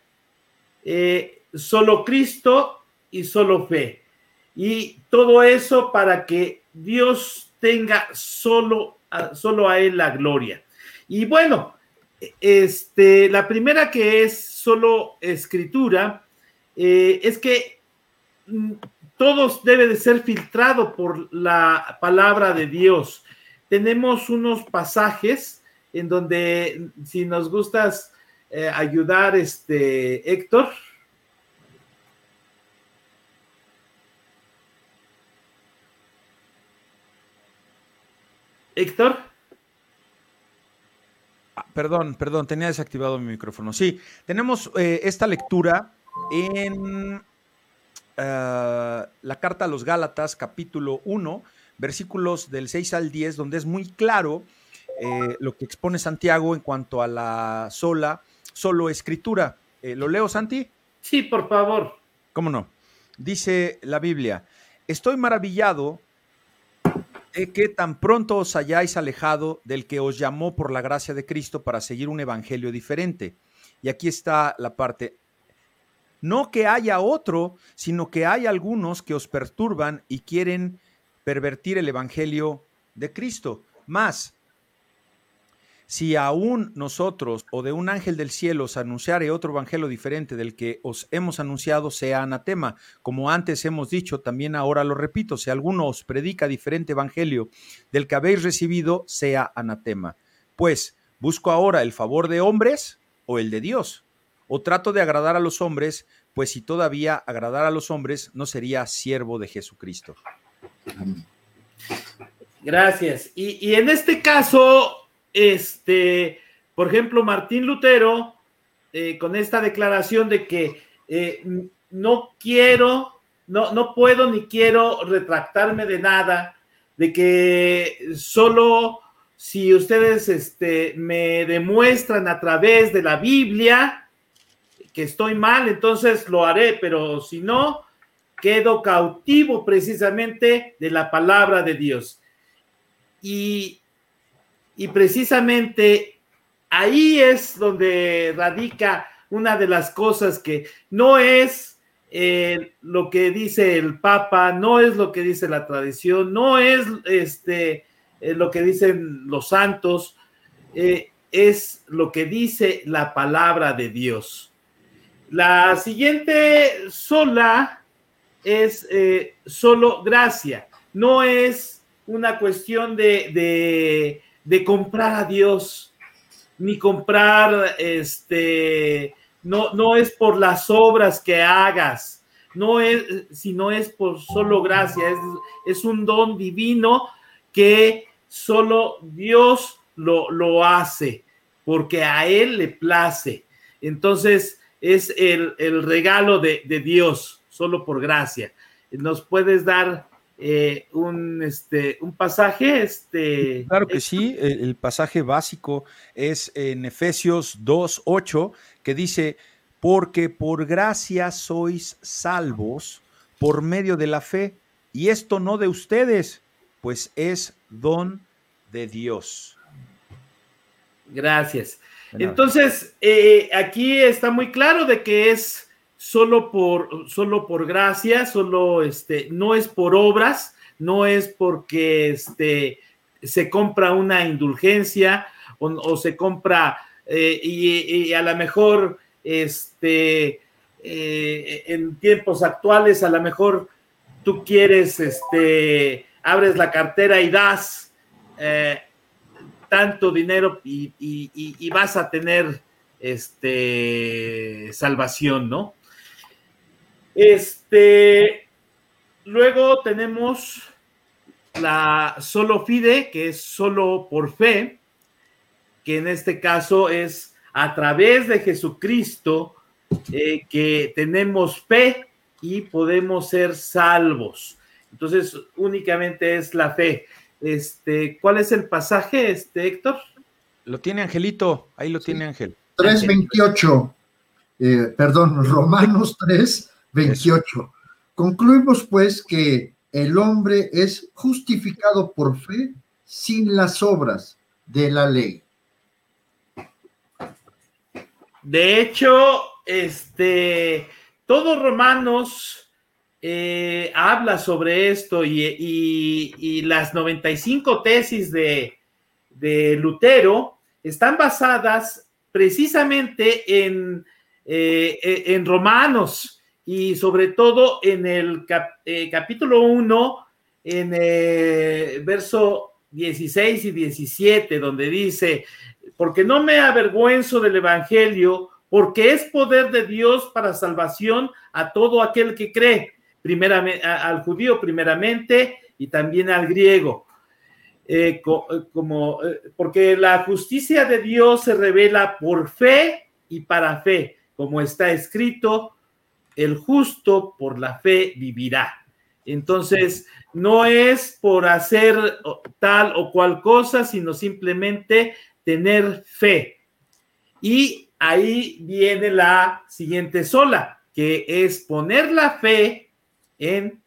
eh, solo Cristo y solo fe. Y todo eso para que Dios tenga solo a, solo a Él la gloria. Y bueno, este, la primera que es solo escritura, eh, es que mm, todos debe de ser filtrado por la palabra de Dios. Tenemos unos pasajes en donde, si nos gustas eh, ayudar, este, Héctor. Héctor. Ah, perdón, perdón, tenía desactivado mi micrófono. Sí, tenemos eh, esta lectura en eh, la carta a los Gálatas, capítulo 1, versículos del 6 al 10, donde es muy claro eh, lo que expone Santiago en cuanto a la sola, solo escritura. ¿Lo leo, Santi? Sí, por favor. ¿Cómo no? Dice la Biblia, estoy maravillado que tan pronto os hayáis alejado del que os llamó por la gracia de Cristo para seguir un evangelio diferente. Y aquí está la parte. No que haya otro, sino que hay algunos que os perturban y quieren pervertir el evangelio de Cristo. Más, si aún nosotros o de un ángel del cielo os anunciare otro evangelio diferente del que os hemos anunciado, sea anatema. Como antes hemos dicho, también ahora lo repito, si alguno os predica diferente evangelio del que habéis recibido, sea anatema. Pues, ¿busco ahora el favor de hombres o el de Dios? ¿O trato de agradar a los hombres? Pues si todavía agradar a los hombres, no sería siervo de Jesucristo. Gracias. Y, y en este caso, este, por ejemplo, Martín Lutero, eh, con esta declaración de que eh, no quiero, no, no puedo ni quiero retractarme de nada, de que solo si ustedes este, me demuestran a través de la Biblia que estoy mal, entonces lo haré, pero si no, quedo cautivo precisamente de la palabra de Dios. Y y precisamente ahí es donde radica una de las cosas que no es eh, lo que dice el Papa, no es lo que dice la tradición, no es este, eh, lo que dicen los santos, eh, es lo que dice la palabra de Dios. La siguiente sola es solo gracia, no es una cuestión de de comprar a Dios, ni comprar, este, no, no es por las obras que hagas, no es, sino es por solo gracia, es, es un don divino que solo Dios lo, lo hace, porque a Él le place. Entonces es el, el regalo de, de Dios, solo por gracia. ¿Nos puedes dar eh, un, este, un pasaje. Este, claro que sí, el, pasaje básico es en Efesios 2.8, que dice, porque por gracia sois salvos por medio de la fe, y esto no de ustedes, pues es don de Dios. Gracias. Entonces, eh, aquí está muy claro de que es solo por, solo por gracia, solo este, no es por obras, no es porque este, se compra una indulgencia o, se compra eh, y, a lo mejor este, eh, en tiempos actuales, a lo mejor tú quieres, este, abres la cartera y das eh, tanto dinero y, y, vas a tener este, salvación, ¿no? Este, luego tenemos la solo fide, que es solo por fe, que en este caso es a través de Jesucristo eh, que tenemos fe y podemos ser salvos. Entonces, únicamente es la fe. Este, ¿cuál es el pasaje, este, Héctor? Lo tiene Angelito, ahí lo tiene Ángel. 3.28, eh, perdón, Romanos 3, 28. Concluimos pues que el hombre es justificado por fe sin las obras de la ley. De hecho, este, todos Romanos eh, habla sobre esto y, las 95 tesis de, de, Lutero están basadas precisamente en, eh, en Romanos y sobre todo en el eh, capítulo 1, en verso 16 y 17, donde dice, porque no me avergüenzo del Evangelio, porque es poder de Dios para salvación a todo aquel que cree, primeramente, al judío primeramente y también al griego. Eh, como, porque la justicia de Dios se revela por fe y para fe, como está escrito, el justo por la fe vivirá. Entonces, no es por hacer tal o cual cosa, sino simplemente tener fe. Y ahí viene la siguiente sola, que es poner la fe en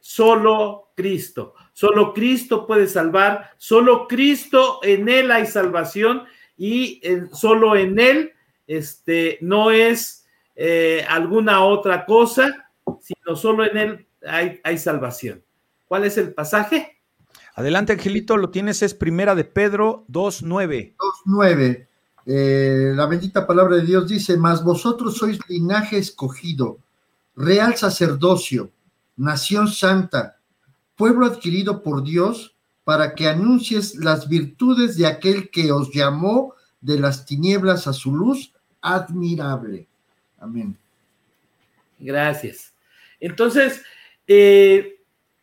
solo Cristo. Solo Cristo puede salvar, solo Cristo en él hay salvación y solo en él este no es eh, alguna otra cosa, sino solo en él hay, hay salvación. ¿Cuál es el pasaje? Adelante, Angelito, lo tienes, es primera de Pedro 2.9. 2.9. Eh, la bendita palabra de Dios dice, mas vosotros sois linaje escogido, real sacerdocio, nación santa, pueblo adquirido por Dios, para que anuncies las virtudes de aquel que os llamó de las tinieblas a su luz admirable. Amén. Gracias. Entonces, eh,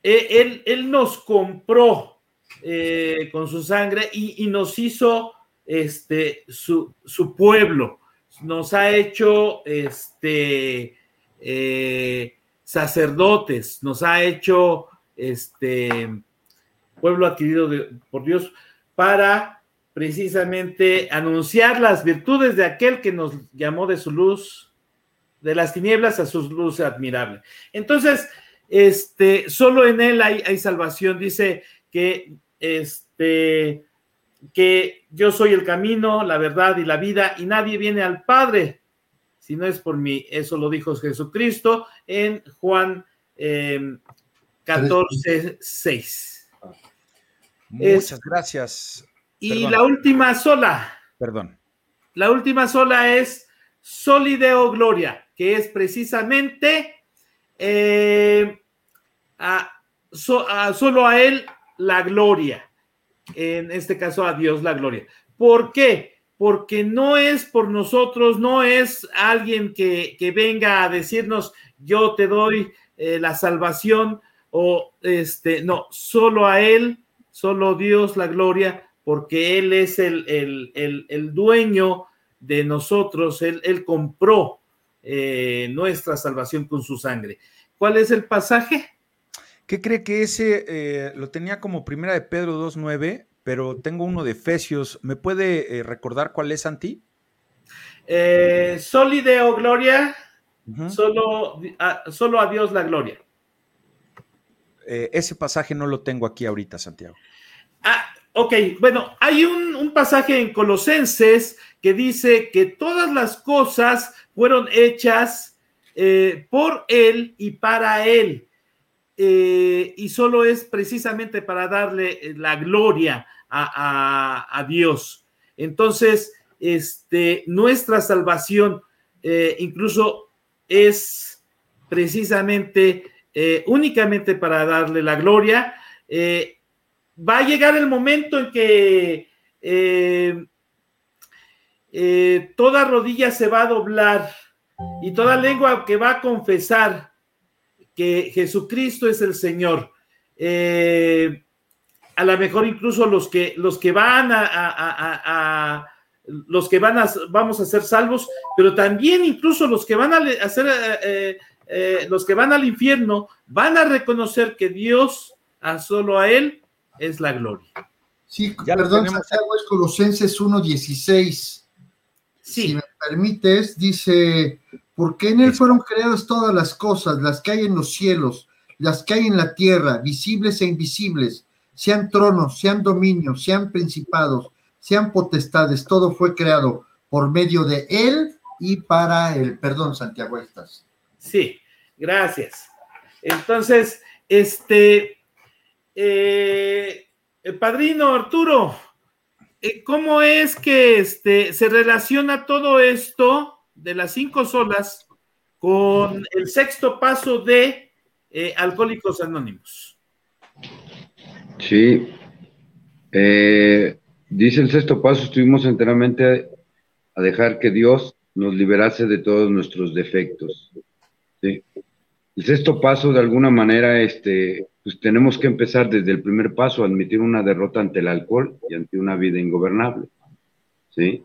eh, él, nos compró eh, con su sangre y, nos hizo este, su, pueblo, nos ha hecho este, eh, sacerdotes, nos ha hecho este, pueblo adquirido por Dios para precisamente anunciar las virtudes de aquel que nos llamó de su luz, de las tinieblas a su luz admirable. Entonces, este, solo en él hay, salvación. Dice que, este, que yo soy el camino, la verdad y la vida, y nadie viene al Padre si no es por mí. Eso lo dijo Jesucristo en Juan 14, em, 6. Muchas gracias. Y la última sola. Perdón. La última sola es Solideo Gloria, que es precisamente eh, solo a Él la gloria. En este caso, a Dios la gloria. ¿Por qué? Porque no es por nosotros, no es alguien que, venga a decirnos, yo te doy eh, la salvación, o este, no, solo a Él, solo Dios la gloria, porque Él es el, el, dueño de nosotros, Él, él compró eh, nuestra salvación con su sangre. ¿Cuál es el pasaje? ¿Qué cree que ese eh, lo tenía como primera de Pedro 2.9, pero tengo uno de Efesios? ¿Me puede eh, recordar cuál es, Santi? Eh, Solideo Gloria, solo, a, solo a Dios la gloria. ese pasaje no lo tengo aquí ahorita, Santiago. Ah, ok, bueno, hay un, un, pasaje en Colosenses que dice que todas las cosas fueron hechas por Él y para Él eh, y solo es precisamente para darle eh, la gloria a, Dios. Entonces, este, nuestra salvación eh, incluso es precisamente únicamente para darle la gloria. va a llegar el momento en que toda rodilla se va a doblar y toda lengua que va a confesar que Jesucristo es el Señor. Eh, a lo mejor incluso los que, los que van a, los que van a, vamos a ser salvos, pero también incluso los que van a hacer, eh, eh, los que van al infierno, van a reconocer que Dios, a solo a Él, es la gloria. Sí, perdón, Santiago es Colosenses 1.16. Sí. Si me permites, dice, porque en Él fueron creadas todas las cosas, las que hay en los cielos, las que hay en la tierra, visibles e invisibles, sean tronos, sean dominios, sean principados, sean potestades, todo fue creado por medio de Él y para Él. Perdón, Santiago, estás. Sí, gracias. Entonces, este, eh, el padrino Arturo, eh, ¿cómo es que este, se relaciona todo esto de las cinco solas con el sexto paso de eh, Alcohólicos Anónimos. Sí. Eh, dice el sexto paso, estuvimos enteramente a dejar que Dios nos liberase de todos nuestros defectos. ¿sí? El sexto paso, de alguna manera, este, pues tenemos que empezar desde el primer paso, admitir una derrota ante el alcohol y ante una vida ingobernable. ¿sí?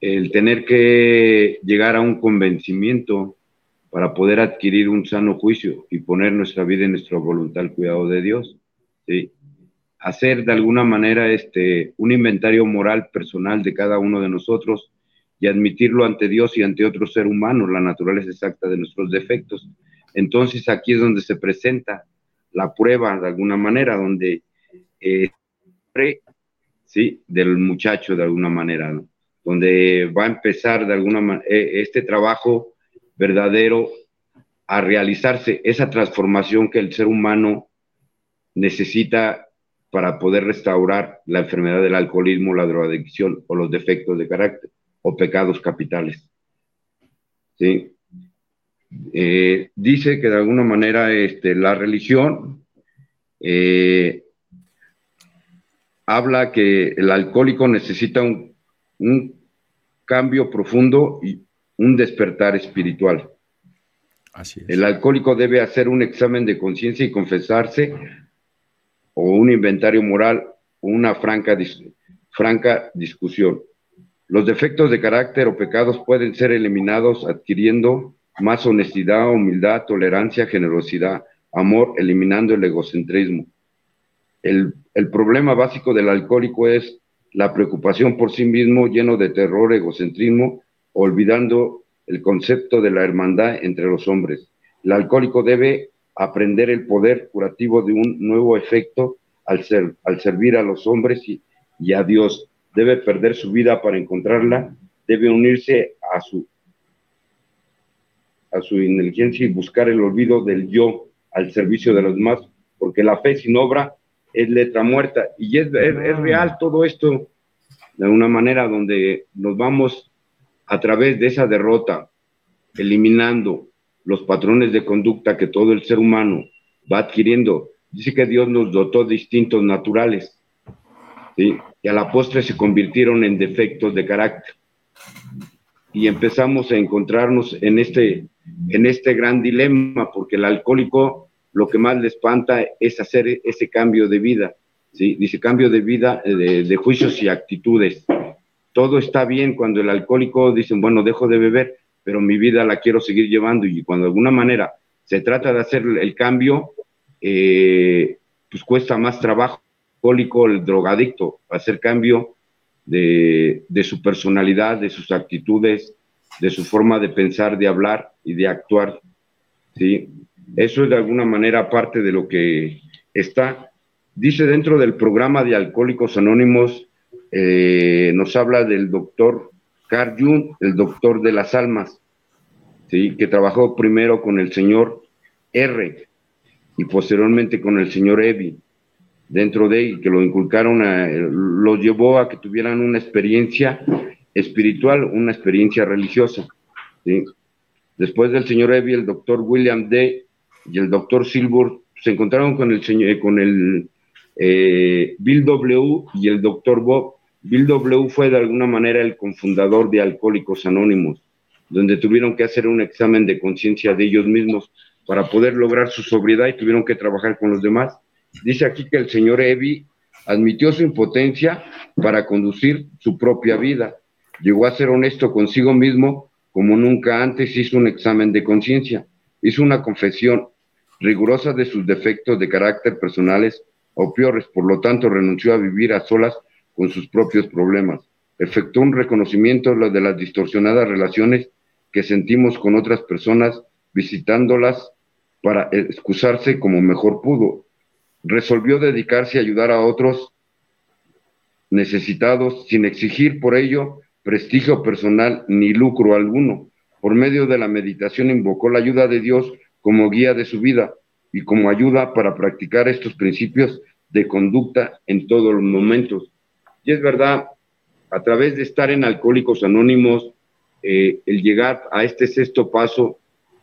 El tener que llegar a un convencimiento para poder adquirir un sano juicio y poner nuestra vida en nuestra voluntad al cuidado de Dios. ¿sí? Hacer de alguna manera este, un inventario moral personal de cada uno de nosotros y admitirlo ante Dios y ante otro ser humano, la naturaleza exacta de nuestros defectos. Entonces aquí es donde se presenta la prueba de alguna manera, donde eh, sí, del muchacho de alguna manera. ¿no? Donde va a empezar de alguna manera eh, este trabajo verdadero a realizarse, esa transformación que el ser humano necesita para poder restaurar la enfermedad del alcoholismo, la drogadicción o los defectos de carácter o pecados capitales. ¿Sí? Eh, dice que de alguna manera este, la religión eh, habla que el alcohólico necesita un, un, cambio profundo y un despertar espiritual. Así es. El alcohólico debe hacer un examen de conciencia y confesarse o un inventario moral o una franca, dis franca discusión. Los defectos de carácter o pecados pueden ser eliminados adquiriendo más honestidad, humildad, tolerancia, generosidad, amor, eliminando el egocentrismo. El, el, problema básico del alcohólico es la preocupación por sí mismo, lleno de terror, egocentrismo, olvidando el concepto de la hermandad entre los hombres. El alcohólico debe aprender el poder curativo de un nuevo efecto al, ser, al servir a los hombres y, y a Dios. Debe perder su vida para encontrarla, debe unirse a su a su inteligencia y buscar el olvido del yo al servicio de los demás, porque la fe sin obra es letra muerta. Y es, es, es, real todo esto de una manera donde nos vamos a través de esa derrota, eliminando los patrones de conducta que todo el ser humano va adquiriendo. Dice que Dios nos dotó de instintos naturales, ¿sí? y a la postre se convirtieron en defectos de carácter. Y empezamos a encontrarnos en este en este gran dilema, porque el alcohólico lo que más le espanta es hacer ese cambio de vida, ¿sí? Dice cambio de vida, eh, de, juicios y actitudes. Todo está bien cuando el alcohólico dice, bueno, dejo de beber, pero mi vida la quiero seguir llevando y cuando de alguna manera se trata de hacer el cambio, eh, pues cuesta más trabajo alcohólico, el drogadicto, hacer cambio de, de su personalidad, de sus actitudes, de su forma de pensar, de hablar y de actuar. ¿sí? Eso es de alguna manera parte de lo que está. Dice dentro del programa de Alcohólicos Anónimos, eh, nos habla del doctor Carl Jung, el doctor de las almas, ¿sí? que trabajó primero con el señor R y posteriormente con el señor Evi dentro de él, que lo inculcaron, a, lo llevó a que tuvieran una experiencia espiritual, una experiencia religiosa. ¿sí? Después del señor Evie, el doctor William D. y el doctor Silver se encontraron con el, señor, con el eh, Bill W. y el doctor Bob. Bill W. fue de alguna manera el confundador de Alcohólicos Anónimos, donde tuvieron que hacer un examen de conciencia de ellos mismos para poder lograr su sobriedad y tuvieron que trabajar con los demás. Dice aquí que el señor Evie admitió su impotencia para conducir su propia vida Llegó a ser honesto consigo mismo como nunca antes hizo un examen de conciencia. Hizo una confesión rigurosa de sus defectos de carácter personales o peores, por lo tanto renunció a vivir a solas con sus propios problemas. Efectuó un reconocimiento de las distorsionadas relaciones que sentimos con otras personas visitándolas para excusarse como mejor pudo. Resolvió dedicarse a ayudar a otros necesitados sin exigir por ello prestigio personal ni lucro alguno. Por medio de la meditación invocó la ayuda de Dios como guía de su vida y como ayuda para practicar estos principios de conducta en todos los momentos. Y es verdad, a través de estar en Alcohólicos Anónimos, eh, el llegar a este sexto paso,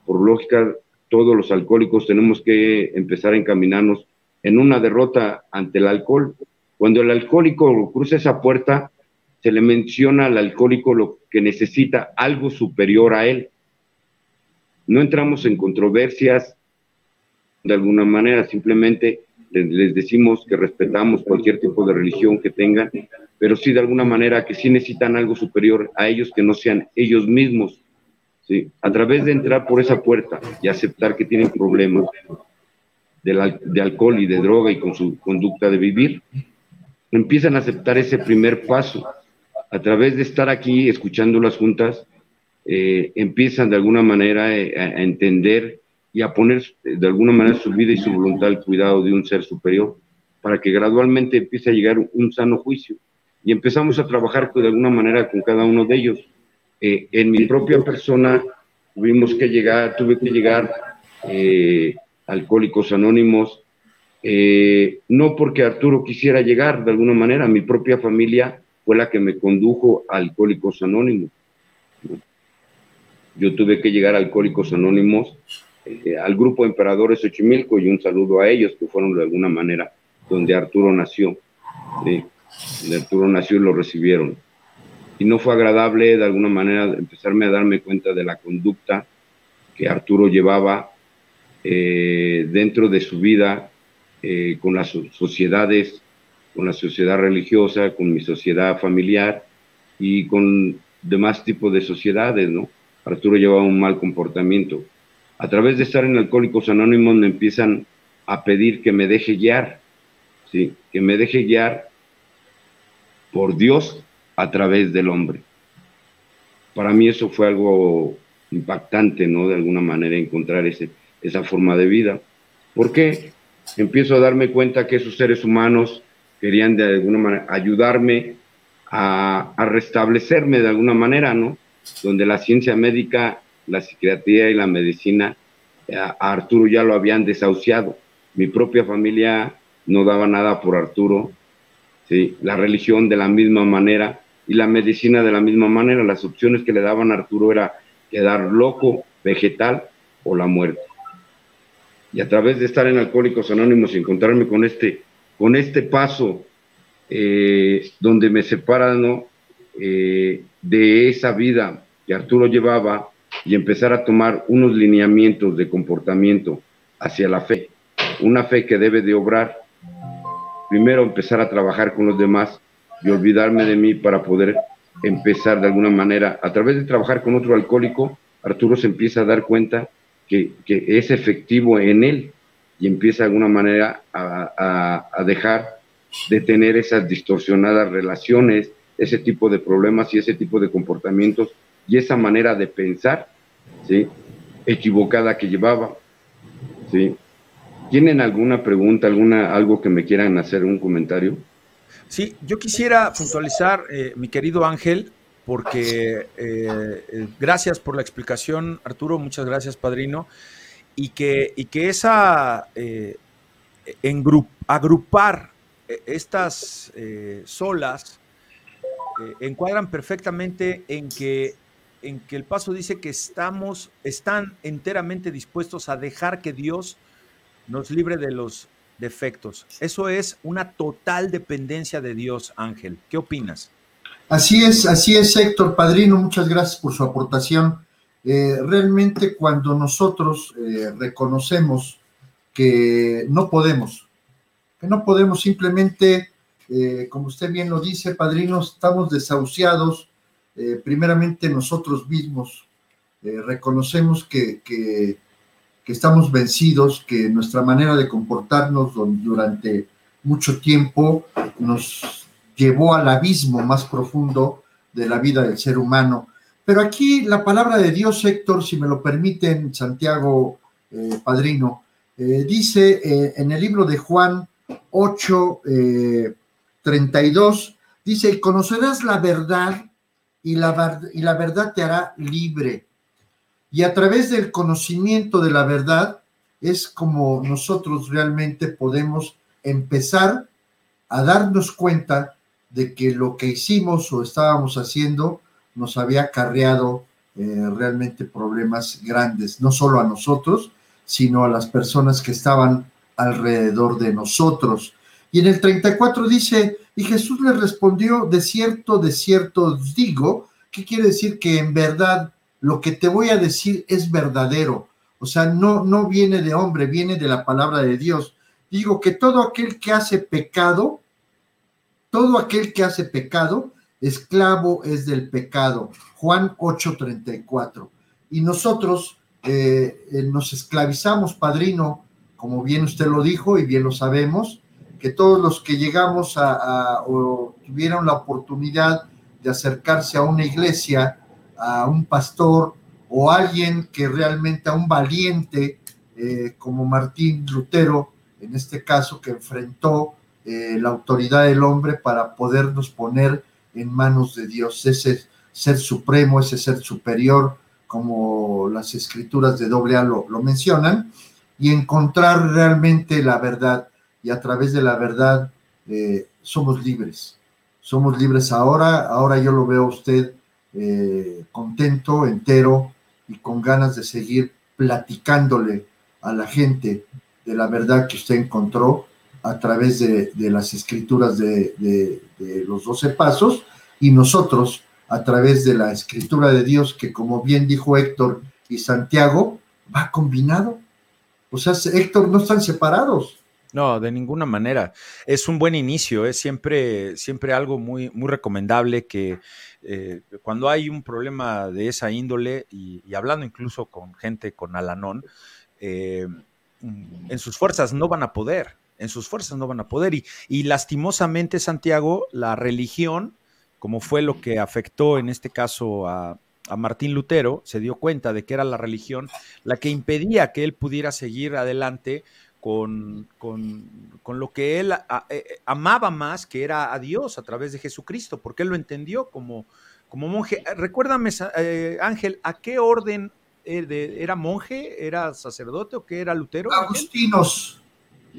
por lógica, todos los alcohólicos tenemos que empezar a encaminarnos en una derrota ante el alcohol. Cuando el alcohólico cruza esa puerta, se le menciona al alcohólico lo que necesita algo superior a él. No entramos en controversias de alguna manera, simplemente les, decimos que respetamos cualquier tipo de religión que tengan, pero sí de alguna manera que sí necesitan algo superior a ellos que no sean ellos mismos. ¿sí? A través de entrar por esa puerta y aceptar que tienen problemas de, de alcohol y de droga y con su conducta de vivir, empiezan a aceptar ese primer paso a través de estar aquí escuchando las juntas, eh, empiezan de alguna manera eh, a, entender y a poner de alguna manera su vida y su voluntad al cuidado de un ser superior, para que gradualmente empiece a llegar un sano juicio. Y empezamos a trabajar de alguna manera con cada uno de ellos. Eh, en mi propia persona tuvimos que llegar, tuve que llegar Alcohólicos Anónimos eh, no porque Arturo quisiera llegar de alguna manera, mi propia familia fue la que me condujo a Alcohólicos Anónimos. Yo tuve que llegar a Alcohólicos Anónimos, eh, al grupo Emperadores Xochimilco, y un saludo a ellos, que fueron de alguna manera donde Arturo nació. Donde Arturo nació y lo recibieron. Y no fue agradable de alguna manera empezarme a darme cuenta de la conducta que Arturo llevaba eh, dentro de su vida eh, con las sociedades, con la sociedad religiosa, con mi sociedad familiar y con demás tipos de sociedades, ¿no? Arturo llevaba un mal comportamiento. A través de estar en Alcohólicos Anónimos me empiezan a pedir que me deje guiar, ¿sí? Que me deje guiar por Dios a través del hombre. Para mí eso fue algo impactante, ¿no? De alguna manera encontrar ese, esa forma de vida. ¿Por qué? empiezo a darme cuenta que esos seres humanos querían de alguna manera ayudarme a, restablecerme de alguna manera, ¿no? Donde la ciencia médica, la psiquiatría y la medicina eh, a Arturo ya lo habían desahuciado. Mi propia familia no daba nada por Arturo, ¿sí? La religión de la misma manera y la medicina de la misma manera. Las opciones que le daban a Arturo era quedar loco, vegetal o la muerte y a través de estar en Alcohólicos Anónimos y encontrarme con este, con este paso eh, donde me separan eh, de esa vida que Arturo llevaba y empezar a tomar unos lineamientos de comportamiento hacia la fe, una fe que debe de obrar, primero empezar a trabajar con los demás y olvidarme de mí para poder empezar de alguna manera, a través de trabajar con otro alcohólico, Arturo se empieza a dar cuenta que, es efectivo en él y empieza de alguna manera a, dejar de tener esas distorsionadas relaciones, ese tipo de problemas y ese tipo de comportamientos y esa manera de pensar, ¿sí? Equivocada que llevaba, ¿sí? ¿Tienen alguna pregunta, alguna, algo que me quieran hacer, un comentario? Sí, yo quisiera puntualizar, eh, mi querido Ángel, porque eh, eh, gracias por la explicación, Arturo, muchas gracias, padrino, y que, y que esa eh, agrupar estas solas encuadran perfectamente en que, en que el paso dice que estamos, están enteramente dispuestos a dejar que Dios nos libre de los defectos. Eso es una total dependencia de Dios, Ángel. ¿Qué opinas? Así es, así es, Héctor Padrino, muchas gracias por su aportación. Eh, realmente cuando nosotros eh, reconocemos que no podemos, que no podemos simplemente, eh, como usted bien lo dice, Padrino, estamos desahuciados, primeramente nosotros mismos reconocemos que, que, que estamos vencidos, que nuestra manera de comportarnos durante mucho tiempo nos llevó al abismo más profundo de la vida del ser humano. Pero aquí la palabra de Dios, Héctor, si me lo permiten, Santiago eh, Padrino, eh, dice eh, en el libro de Juan 8, 32, dice, conocerás la verdad y la verdad te hará libre. Y a través del conocimiento de la verdad es como nosotros realmente podemos empezar a darnos cuenta de que lo que hicimos o estábamos haciendo nos había acarreado eh, realmente problemas grandes, no solo a nosotros, sino a las personas que estaban alrededor de nosotros. Y en el 34 dice, y Jesús le respondió, de cierto, de cierto digo, ¿qué quiere decir? Que en verdad lo que te voy a decir es verdadero. O sea, no, no viene de hombre, viene de la palabra de Dios. Digo que todo aquel que hace pecado, todo aquel que hace pecado, esclavo es del pecado. Juan 8:34. Y nosotros eh, eh, nos esclavizamos, padrino, como bien usted lo dijo y bien lo sabemos, que todos los que llegamos a, o tuvieron la oportunidad de acercarse a una iglesia, a un pastor o alguien que realmente a un valiente eh, como Martín Lutero, en este caso, que enfrentó la autoridad del hombre para podernos poner en manos de Dios, ese ser supremo, ese ser superior, como las escrituras de doble A lo, mencionan, y encontrar realmente la verdad. y a través de la verdad eh, somos libres. Somos libres ahora, ahora yo lo veo a usted eh, contento, entero y con ganas de seguir platicándole a la gente de la verdad que usted encontró a través de, las escrituras de, de, los doce pasos y nosotros a través de la escritura de Dios que como bien dijo Héctor y Santiago, va combinado. O sea, Héctor, no están separados. No, de ninguna manera. Es un buen inicio, es siempre, siempre algo muy, muy recomendable que eh, cuando hay un problema de esa índole, y, hablando incluso con gente con Alanón, eh, en sus fuerzas no van a poder, en sus fuerzas no van a poder. Y, y lastimosamente, Santiago, la religión, como fue lo que afectó en este caso a, a Martín Lutero, se dio cuenta de que era la religión la que impedía que él pudiera seguir adelante con, con, lo que él eh, amaba más, que era a Dios a través de Jesucristo, porque él lo entendió como, como monje. Recuérdame, eh, Ángel, ¿a qué orden eh, era monje? ¿Era sacerdote o qué era Lutero? Agustinos.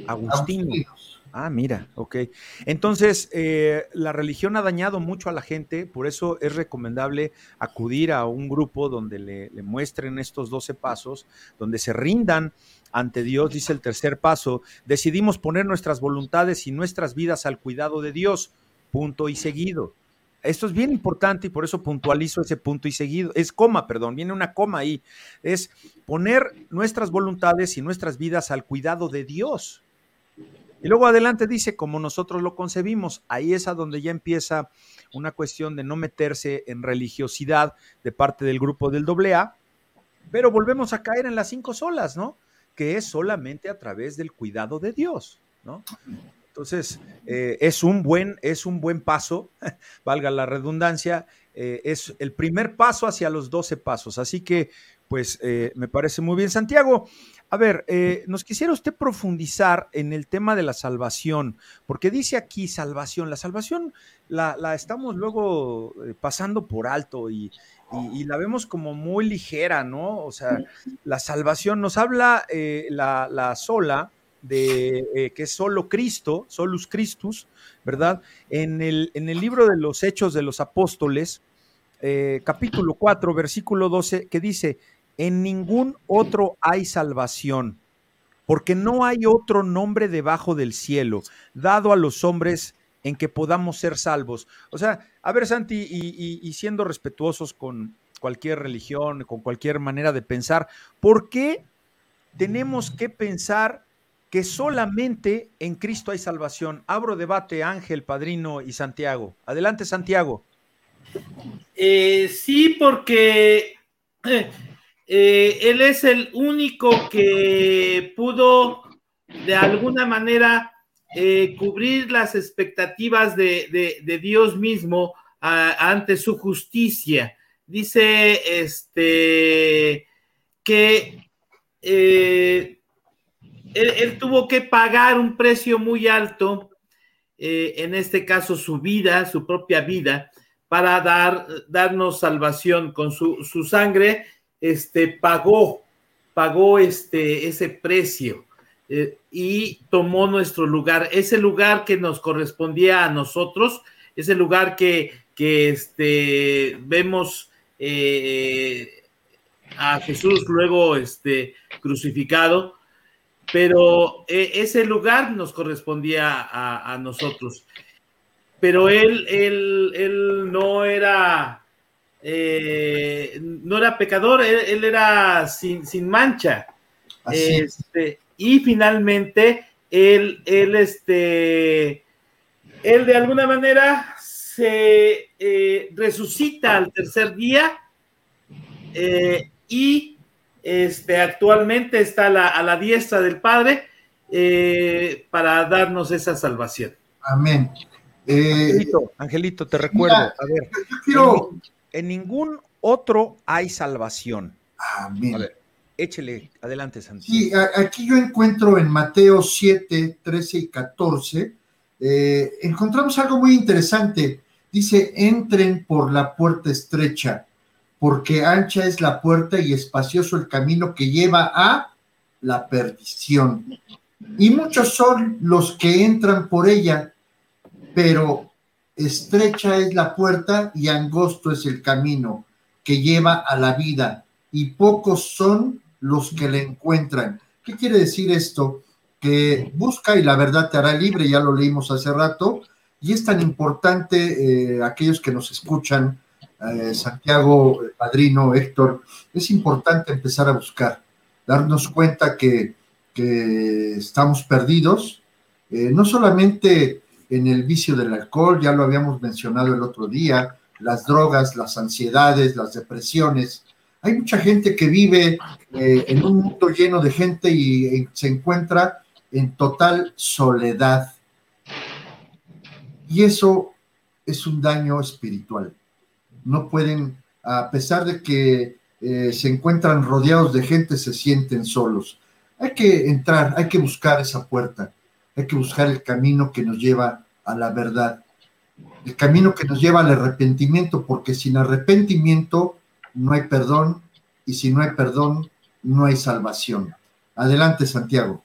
Agustinos. Ah, mira, ok. Entonces, eh, la religión ha dañado mucho a la gente, por eso es recomendable acudir a un grupo donde le, muestren estos 12 pasos, donde se rindan ante Dios, dice el tercer paso, decidimos poner nuestras voluntades y nuestras vidas al cuidado de Dios, punto y seguido. Esto es bien importante y por eso puntualizo ese punto y seguido. Es coma, perdón, viene una coma ahí. Es poner nuestras voluntades y nuestras vidas al cuidado de Dios. Y luego adelante dice, como nosotros lo concebimos, ahí es a donde ya empieza una cuestión de no meterse en religiosidad de parte del grupo del AA, pero volvemos a caer en las cinco solas, ¿no? Que es solamente a través del cuidado de Dios, ¿no? Entonces, eh, es, un buen, es un buen paso, valga la redundancia, eh, es el primer paso hacia los doce pasos. Así que, pues, eh, me parece muy bien. Santiago, a ver, eh, nos quisiera usted profundizar en el tema de la salvación, porque dice aquí salvación. La salvación la, estamos luego eh, pasando por alto y, la vemos como muy ligera, ¿no? O sea, la salvación nos habla eh, la, sola de que es solo Cristo, solus Christus, ¿verdad? En el, en el libro de los Hechos de los Apóstoles, capítulo 4, versículo 12, que dice, en ningún otro hay salvación, porque no hay otro nombre debajo del cielo dado a los hombres en que podamos ser salvos. O sea, a ver, Santi, y, siendo respetuosos con cualquier religión, con cualquier manera de pensar, ¿por qué tenemos que pensar que solamente en Cristo hay salvación? Abro debate, Ángel, Padrino y Santiago. Adelante, Santiago. Eh, sí, porque eh, él es el único que pudo de alguna manera eh, cubrir las expectativas de, Dios mismo ante su justicia. Dice este que eh, él, tuvo que pagar un precio muy alto, en este caso su vida, su propia vida, para dar, darnos salvación con su sangre este, pagó, pagó este, ese precio eh, y tomó nuestro lugar, ese lugar que nos correspondía a nosotros, ese lugar que, que este, vemos eh, a Jesús luego este, crucificado, pero eh, ese lugar nos correspondía a, a nosotros. Pero él, él, él no era eh, no era pecador, él, era sin, mancha. Este, y finalmente, él, él, este, él de alguna manera se eh, resucita al tercer día eh, y este, actualmente está a la, diestra del Padre para darnos esa salvación. Amén. Angelito, Angelito, te recuerdo. a ver, yo quiero, en ningún otro hay salvación. Amén. A ver, échele adelante, Santiago. Sí, aquí yo encuentro en Mateo 7, 13 y 14, eh, encontramos algo muy interesante. Dice, entren por la puerta estrecha, porque ancha es la puerta y espacioso el camino que lleva a la perdición. Y muchos son los que entran por ella, pero estrecha es la puerta y angosto es el camino que lleva a la vida, y pocos son los que le encuentran. ¿Qué quiere decir esto? Que busca y la verdad te hará libre, ya lo leímos hace rato, y es tan importante, eh, aquellos que nos escuchan, eh, Santiago, Padrino, Héctor, es importante empezar a buscar, darnos cuenta que, estamos perdidos, eh, no solamente en el vicio del alcohol, ya lo habíamos mencionado el otro día, las drogas, las ansiedades, las depresiones. Hay mucha gente que vive en un mundo lleno de gente y se encuentra en total soledad. Y eso es un daño espiritual. No pueden, a pesar de que eh, se encuentran rodeados de gente, se sienten solos. Hay que entrar, hay que buscar esa puerta, hay que buscar el camino que nos lleva a la verdad, el camino que nos lleva al arrepentimiento, porque sin arrepentimiento no hay perdón y si no hay perdón no hay salvación. Adelante, Santiago.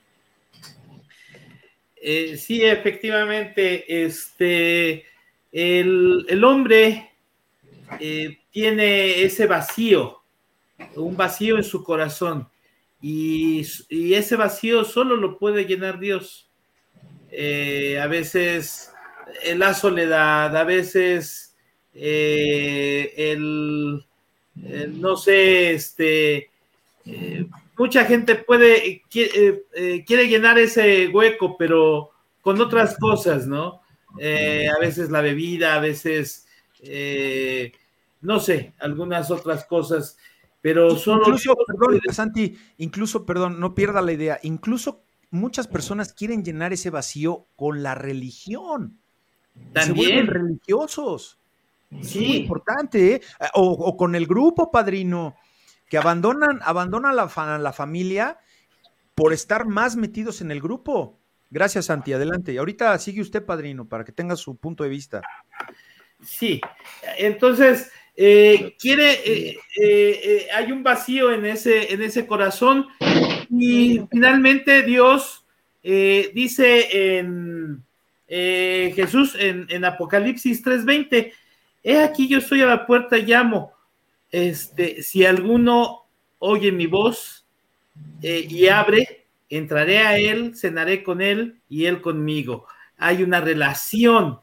Eh, sí, efectivamente, este, el, hombre eh, tiene ese vacío, un vacío en su corazón, y, ese vacío solo lo puede llenar Dios. Eh, a veces la soledad, a veces el, no sé, este, mucha gente puede, quiere, eh, quiere, llenar ese hueco, pero con otras cosas, ¿no? Eh, a veces la bebida, a veces, eh, no sé, algunas otras cosas, pero solo... Incluso, perdón, Santi, incluso, perdón, no pierda la idea, incluso muchas personas quieren llenar ese vacío con la religión. También. religiosos. Sí. muy importante, o con el grupo, padrino que abandonan, abandonan la, la familia por estar más metidos en el grupo. Gracias, Santi. Adelante. Y ahorita sigue usted, padrino, para que tenga su punto de vista. Sí, entonces, eh, quiere, eh, eh, hay un vacío en ese, en ese corazón y finalmente Dios dice en Jesús en, en Apocalipsis 3:20, he aquí yo estoy a la puerta y llamo este, si alguno oye mi voz eh, y abre, entraré a él, cenaré con él y él conmigo. Hay una relación,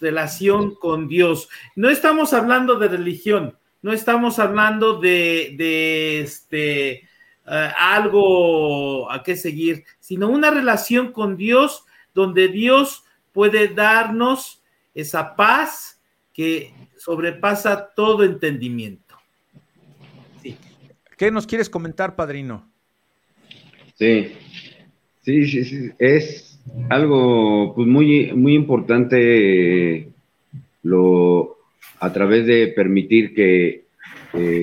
relación con Dios. No estamos hablando de religión, no estamos hablando de, este, eh, algo a qué seguir, sino una relación con Dios donde Dios puede darnos esa paz que sobrepasa todo entendimiento. ¿Qué nos quieres comentar, padrino? Sí, sí, sí, es algo pues, muy, muy importante lo, a través de permitir que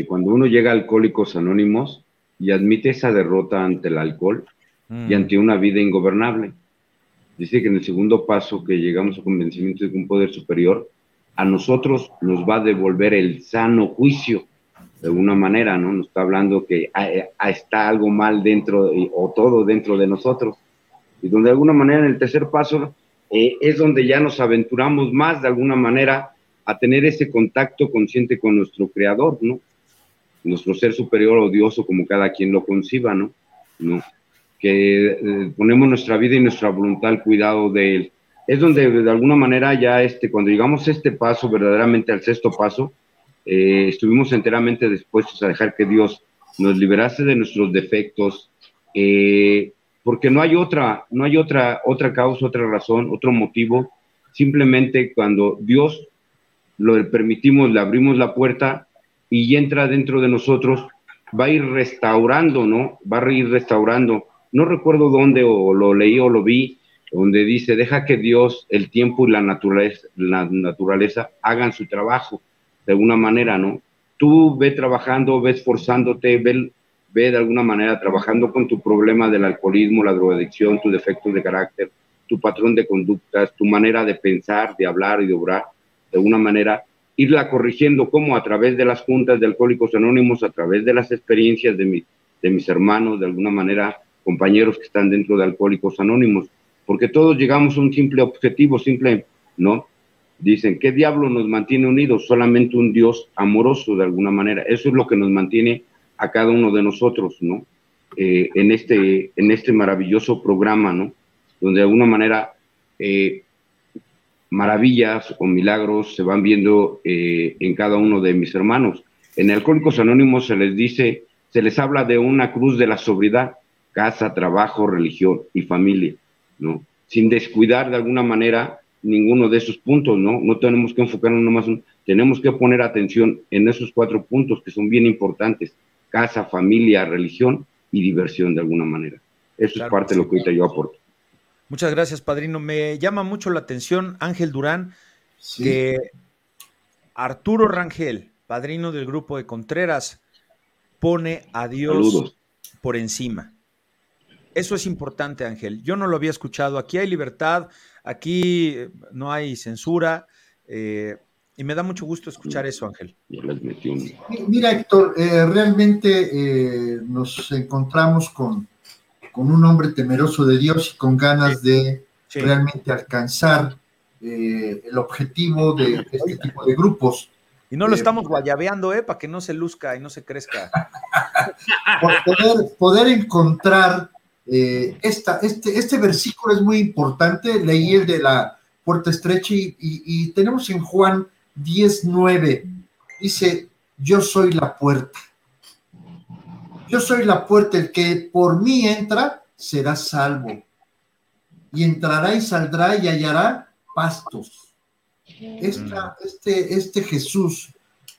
cuando uno llega a Alcohólicos Anónimos y admite esa derrota ante el alcohol y mm. ante una vida ingobernable. Dice que en el segundo paso que llegamos a convencimiento de que un poder superior a nosotros nos va a devolver el sano juicio de alguna manera, ¿no? Nos está hablando que está algo mal dentro o todo dentro de nosotros. Y donde de alguna manera en el tercer paso eh, es donde ya nos aventuramos más de alguna manera a tener ese contacto consciente con nuestro creador, ¿no? Nuestro ser superior o Dios o como cada quien lo conciba, ¿no? ¿No? Que eh, ponemos nuestra vida y nuestra voluntad al cuidado de Él. Es donde de alguna manera ya este, cuando llegamos a este paso, verdaderamente al sexto paso, eh, estuvimos enteramente dispuestos a dejar que Dios nos liberase de nuestros defectos, eh, porque no hay otra, no hay otra, otra causa, otra razón, otro motivo. Simplemente cuando Dios lo permitimos, le abrimos la puerta y entra dentro de nosotros, va a ir restaurando, ¿no? Va a ir restaurando. No recuerdo dónde o lo leí o lo vi, donde dice, deja que Dios, el tiempo y la naturaleza, la naturaleza hagan su trabajo de alguna manera, ¿no? Tú ve trabajando, ves esforzándote, ve, ve de alguna manera trabajando con tu problema del alcoholismo, la drogadicción, tus defectos de carácter, tu patrón de conductas, tu manera de pensar, de hablar y de obrar, de alguna manera, irla corrigiendo como a través de las juntas de alcohólicos anónimos, a través de las experiencias de, de mis hermanos, de alguna manera, compañeros que están dentro de Alcohólicos Anónimos, porque todos llegamos a un simple objetivo, simple, ¿no? Dicen, ¿qué diablo nos mantiene unidos? Solamente un Dios amoroso de alguna manera. Eso es lo que nos mantiene a cada uno de nosotros, ¿no? Eh, en, este, en este maravilloso programa, ¿no? Donde de alguna manera eh, maravillas o milagros se van viendo eh, en cada uno de mis hermanos. En Alcohólicos Anónimos se les dice, se les habla de una cruz de la sobriedad, casa, trabajo, religión y familia, ¿no? Sin descuidar de alguna manera ninguno de esos puntos, ¿no? No tenemos que enfocarnos nomás, tenemos que poner atención en esos cuatro puntos que son bien importantes, casa, familia, religión y diversión de alguna manera. Eso es parte de lo que ahorita yo aporto. Muchas gracias, padrino. Me llama mucho la atención, Ángel Durán, que Arturo Rangel, padrino del grupo de Contreras, pone a Dios por encima. Eso es importante, Ángel. Yo no lo había escuchado. Aquí hay libertad, aquí no hay censura. Eh, y me da mucho gusto escuchar eso, Ángel. Mira, Héctor, eh, realmente eh, nos encontramos con, con, un hombre temeroso de Dios y con ganas de realmente alcanzar eh, el objetivo de este tipo de grupos. Y no lo estamos guayabeando, ¿eh? Para que no se luzca y no se crezca. poder, poder encontrar esta, este, este versículo es muy importante. Leí el de la puerta estrecha y tenemos en Juan 10.9 dice, yo soy la puerta. Yo soy la puerta, el que por mí entra será salvo. Y entrará y saldrá y hallará pastos. este, este Jesús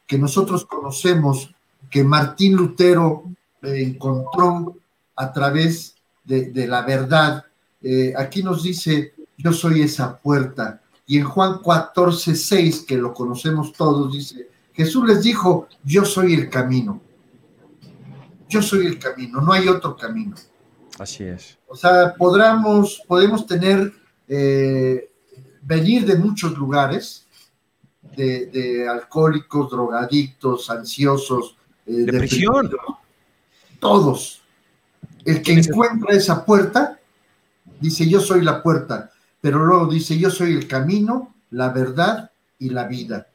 que nosotros conocemos, que Martín Lutero encontró a través de, la verdad, eh, aquí nos dice, yo soy esa puerta. Y en Juan 14, 6, que lo conocemos todos, dice, Jesús les dijo, yo soy el camino. Yo soy el camino, no hay otro camino. Así es. O sea, podamos, podemos tener, eh, venir de muchos lugares, de, alcohólicos, drogadictos, ansiosos, eh, depresión. Todos. El que encuentra esa puerta, dice, yo soy la puerta pero luego dice, yo soy el camino, la verdad y la vida.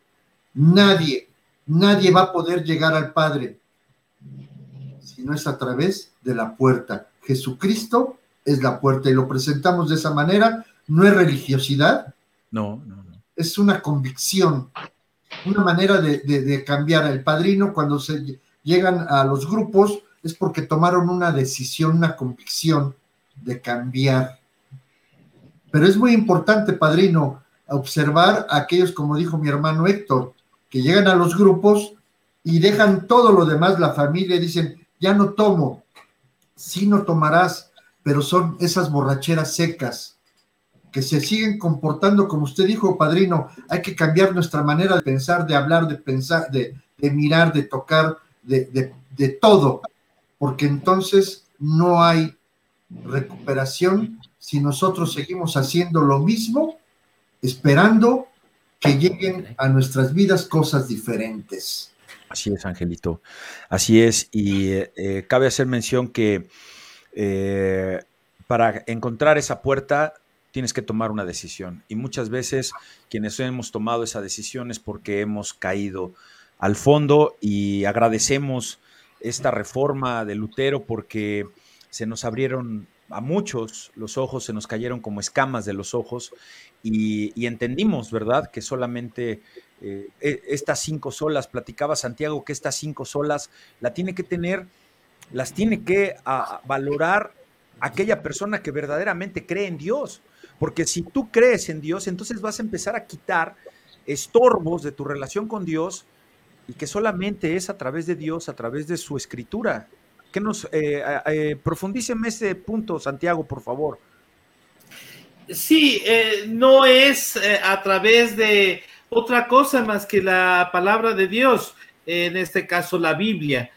Nadie, nadie va a poder llegar al Padre si no es a través de la puerta. Jesucristo es la puerta y lo presentamos de esa manera. No es religiosidad. No, no, no. Es una convicción, una manera de, de cambiar. El padrino cuando se llegan a los grupos es porque tomaron una decisión, una convicción de cambiar pero es muy importante, padrino, observar a aquellos, como dijo mi hermano Héctor, que llegan a los grupos y dejan todo lo demás, la familia, y dicen, ya no tomo, sí no tomarás, pero son esas borracheras secas que se siguen comportando, como usted dijo, padrino, hay que cambiar nuestra manera de pensar, de hablar, de pensar, de, mirar, de tocar, de, de todo, porque entonces no hay recuperación si nosotros seguimos haciendo lo mismo, esperando que lleguen a nuestras vidas cosas diferentes. Así es, Angelito. Así es. Y eh, cabe hacer mención que eh, para encontrar esa puerta tienes que tomar una decisión. Y muchas veces quienes hemos tomado esa decisión es porque hemos caído al fondo y agradecemos esta reforma de Lutero porque se nos abrieron a muchos los ojos se nos cayeron como escamas de los ojos y, entendimos, ¿verdad? Que solamente eh, e, estas cinco solas, platicaba Santiago que estas cinco solas la tiene que tener, las tiene que valorar aquella persona que verdaderamente cree en Dios. Porque si tú crees en Dios, entonces vas a empezar a quitar estorbos de tu relación con Dios y que solamente es a través de Dios, a través de su escritura que nos eh, eh, profundíceme ese punto, Santiago, por favor. Sí, eh, no es eh, a través de otra cosa más que la palabra de Dios, en este caso la Biblia.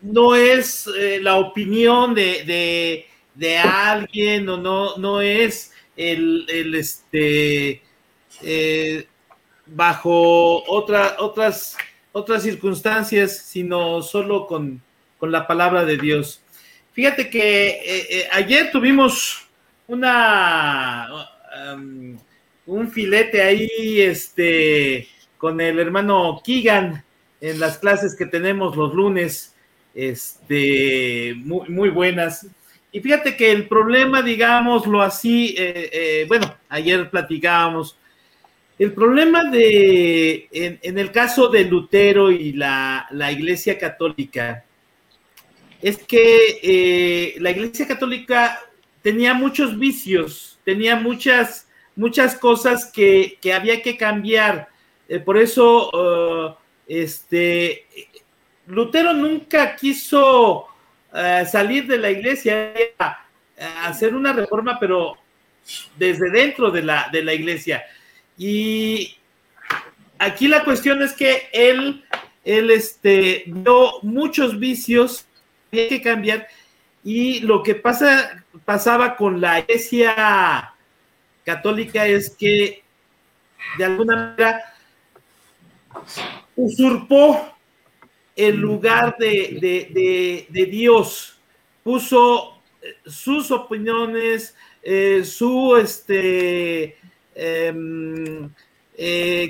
no es la opinión de, de, alguien o no, no es el, el este bajo otra, otras otras circunstancias, sino solo con, con la palabra de Dios. Fíjate que eh, eh, ayer tuvimos una um, un filete ahí, este, con el hermano Keegan en las clases que tenemos los lunes, este, muy, muy buenas. Y fíjate que el problema, digámoslo así, eh, bueno, ayer platicábamos, el problema de, en, el caso de Lutero y la, la Iglesia Católica, es que eh, la Iglesia Católica tenía muchos vicios, tenía muchas, muchas cosas que, había que cambiar. Eh, por eso, uh, este, Lutero nunca quiso uh, salir de la iglesia hacer una reforma, pero desde dentro de la, de la iglesia. Y aquí la cuestión es que él, él este, vio muchos vicios había que cambiar. Y lo que pasa, pasaba con la iglesia católica es que de alguna manera usurpó el lugar de, Dios, puso eh, sus opiniones, eh, su este eh,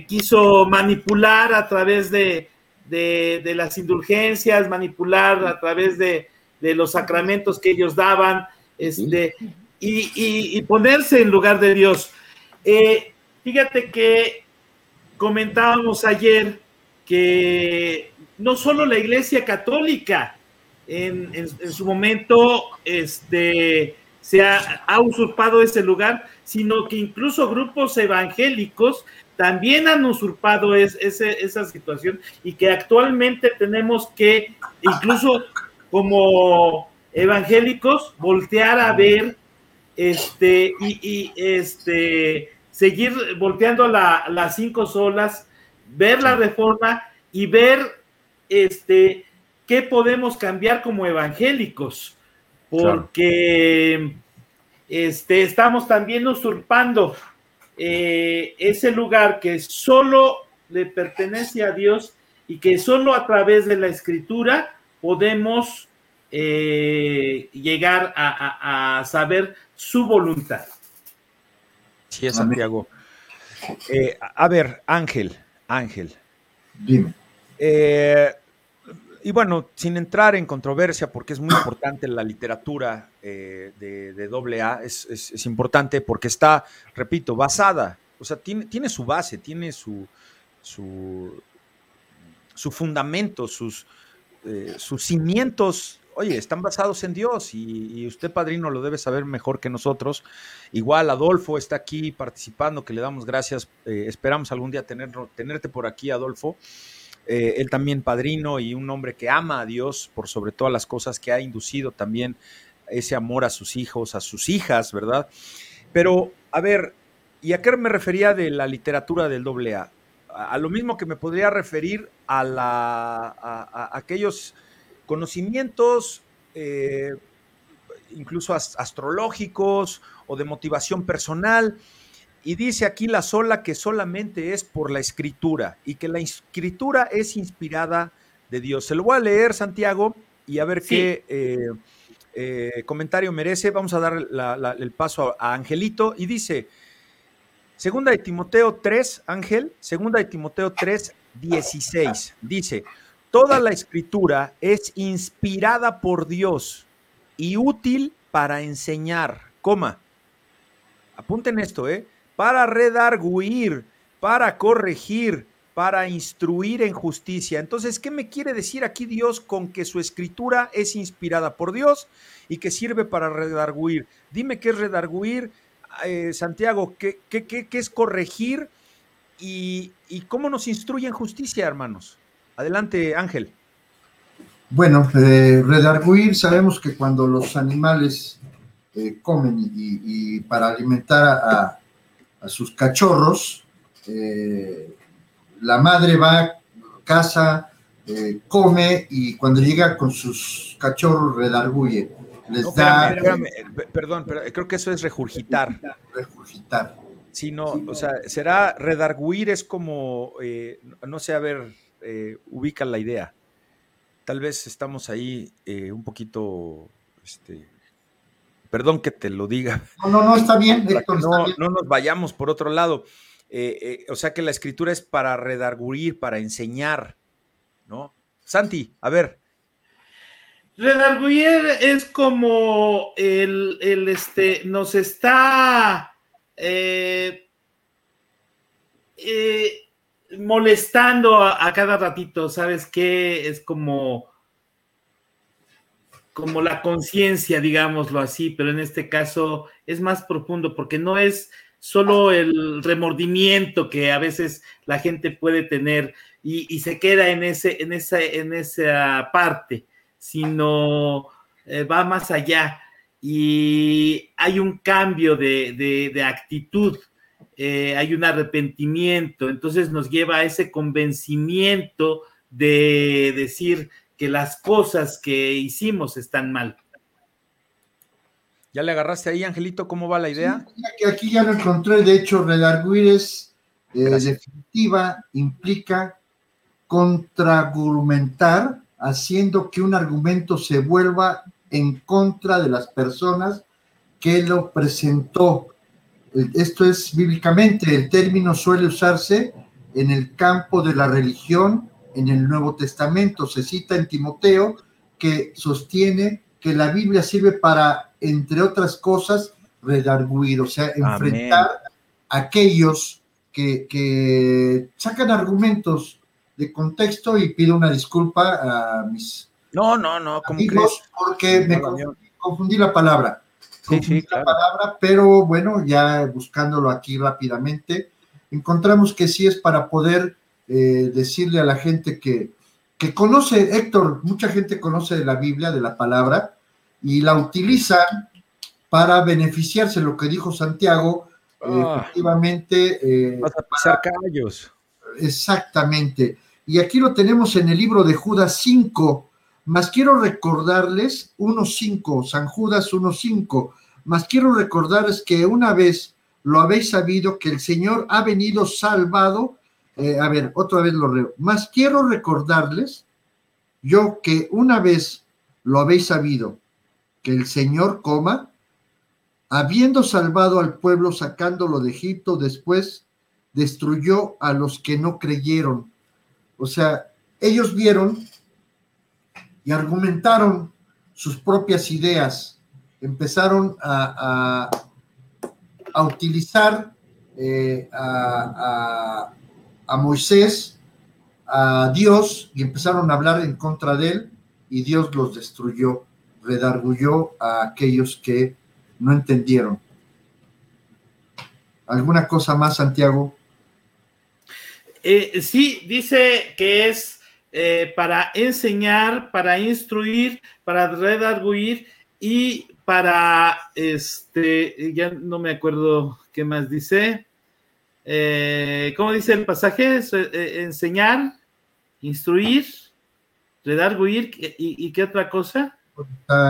quiso manipular a través de, de, las indulgencias, manipular a través de, los sacramentos que ellos daban, este, y, ponerse en lugar de Dios. Eh, fíjate que comentábamos ayer que no solo la Iglesia Católica en, su momento este, se ha, usurpado ese lugar, sino que incluso grupos evangélicos también han usurpado esa situación y que actualmente tenemos que, incluso como evangélicos, voltear a ver este y, este seguir volteando las cinco solas, ver la reforma y ver este qué podemos cambiar como evangélicos, porque este, estamos también usurpando eh, ese lugar que solo le pertenece a Dios y que solo a través de la escritura podemos eh, llegar a, saber su voluntad. Sí, es Santiago. Eh, a ver, Ángel, Ángel. Dime y bueno, sin entrar en controversia, porque es muy importante la literatura eh, de, de AA, es, importante porque está, repito, basada, o sea, tiene, tiene su base, tiene su, su, fundamento, sus, eh, sus cimientos, oye, están basados en Dios y, usted, padrino, lo debe saber mejor que nosotros. Igual Adolfo está aquí participando, que le damos gracias, eh, esperamos algún día tenerlo, tenerte por aquí, Adolfo. Eh, él también padrino y un hombre que ama a Dios por sobre todas las cosas, que ha inducido también ese amor a sus hijos, a sus hijas, ¿verdad? Pero, a ver, ¿y a qué me refería de la literatura del doble A? A lo mismo que me podría referir a, la, aquellos conocimientos, eh, incluso astrológicos o de motivación personal, y dice aquí la sola que solamente es por la escritura y que la escritura es inspirada de Dios. Se lo voy a leer, Santiago, y a ver qué eh, eh, comentario merece. Vamos a dar el paso a, Angelito y dice, segunda de Timoteo 3, Ángel, segunda de Timoteo 3, 16, dice, toda la escritura es inspirada por Dios y útil para enseñar, coma. Apunten esto, ¿eh? Para redarguir, para corregir, para instruir en justicia. Entonces, ¿qué me quiere decir aquí Dios con que su escritura es inspirada por Dios y que sirve para redarguir? Dime qué es redarguir, eh, Santiago, ¿qué, es corregir y, cómo nos instruye en justicia, hermanos? Adelante, Ángel. Bueno, eh, redarguir, sabemos que cuando los animales eh, comen y, para alimentar a, a sus cachorros, eh, la madre va, casa, eh, come y cuando llega con sus cachorros redarguye. Les da. perdón, pero creo que eso es regurgitar. Regurgitar. Sí, no, o sea, será redarguir es como, eh, no sé, a ver, ubica la idea. tal vez estamos ahí eh, un poquito, este, perdón que te lo diga. No, no, no, está bien, Héctor, está no, bien. no nos vayamos por otro lado. Eh, eh, o sea que la escritura es para redarguir, para enseñar, ¿no? Santi, a ver, Redarguir es como el, el, este, nos está eh, eh, molestando a, a cada ratito, ¿sabes qué? Es como, como la conciencia, digámoslo así, pero en este caso es más profundo porque no es solo el remordimiento que a veces la gente puede tener y, se queda en, ese, en, esa, en esa parte, sino eh, va más allá. Y hay un cambio de, de, de actitud, eh, hay un arrepentimiento, entonces nos lleva a ese convencimiento de decir que las cosas que hicimos están mal. ¿ya le agarraste ahí, Angelito? ¿Cómo va la idea? Sí, aquí- aquí ya lo encontré, de hecho, redarguir es eh, definitiva, implica contraargumentar, haciendo que un argumento se vuelva en contra de las personas que lo presentó. Esto es bíblicamente, el término suele usarse en el campo de la religión en el Nuevo Testamento. Se cita en Timoteo que sostiene que la Biblia sirve para, entre otras cosas, redarguir, o sea, enfrentar a aquellos que, que sacan argumentos de contexto y pido una disculpa a mis No, no, no, amigos porque me confundí, confundí la palabra. Confundí sí, la claro. palabra, pero bueno, ya buscándolo aquí rápidamente, encontramos que sí es para poder eh, decirle a la gente que, que conoce, Héctor, mucha gente conoce de la Biblia, de la palabra, y la utiliza para beneficiarse, lo que dijo Santiago, eh, Ah. efectivamente, eh, Vas a pisar callos. Exactamente. Y aquí lo tenemos en el libro de Judas 5. Más quiero recordarles 1.5, San Judas 1.5. Más quiero recordarles que una vez lo habéis sabido que el Señor ha venido salvado. Eh, a ver, otra vez lo leo. Más quiero recordarles yo que una vez lo habéis sabido que el Señor coma, habiendo salvado al pueblo sacándolo de Egipto, después destruyó a los que no creyeron. O sea, ellos vieron y argumentaron sus propias ideas, empezaron a, a- utilizar eh, a- a Moisés, a Dios, y empezaron a hablar en contra de él, y Dios los destruyó, redargulló a aquellos que no entendieron. ¿Alguna cosa más, Santiago? Eh, sí, dice que es eh, para enseñar, para instruir, para redarguir y para, este, ya no me acuerdo qué más dice. Eh, ¿Cómo dice el pasaje? Es, eh, enseñar, instruir, redarguir y, y qué otra cosa.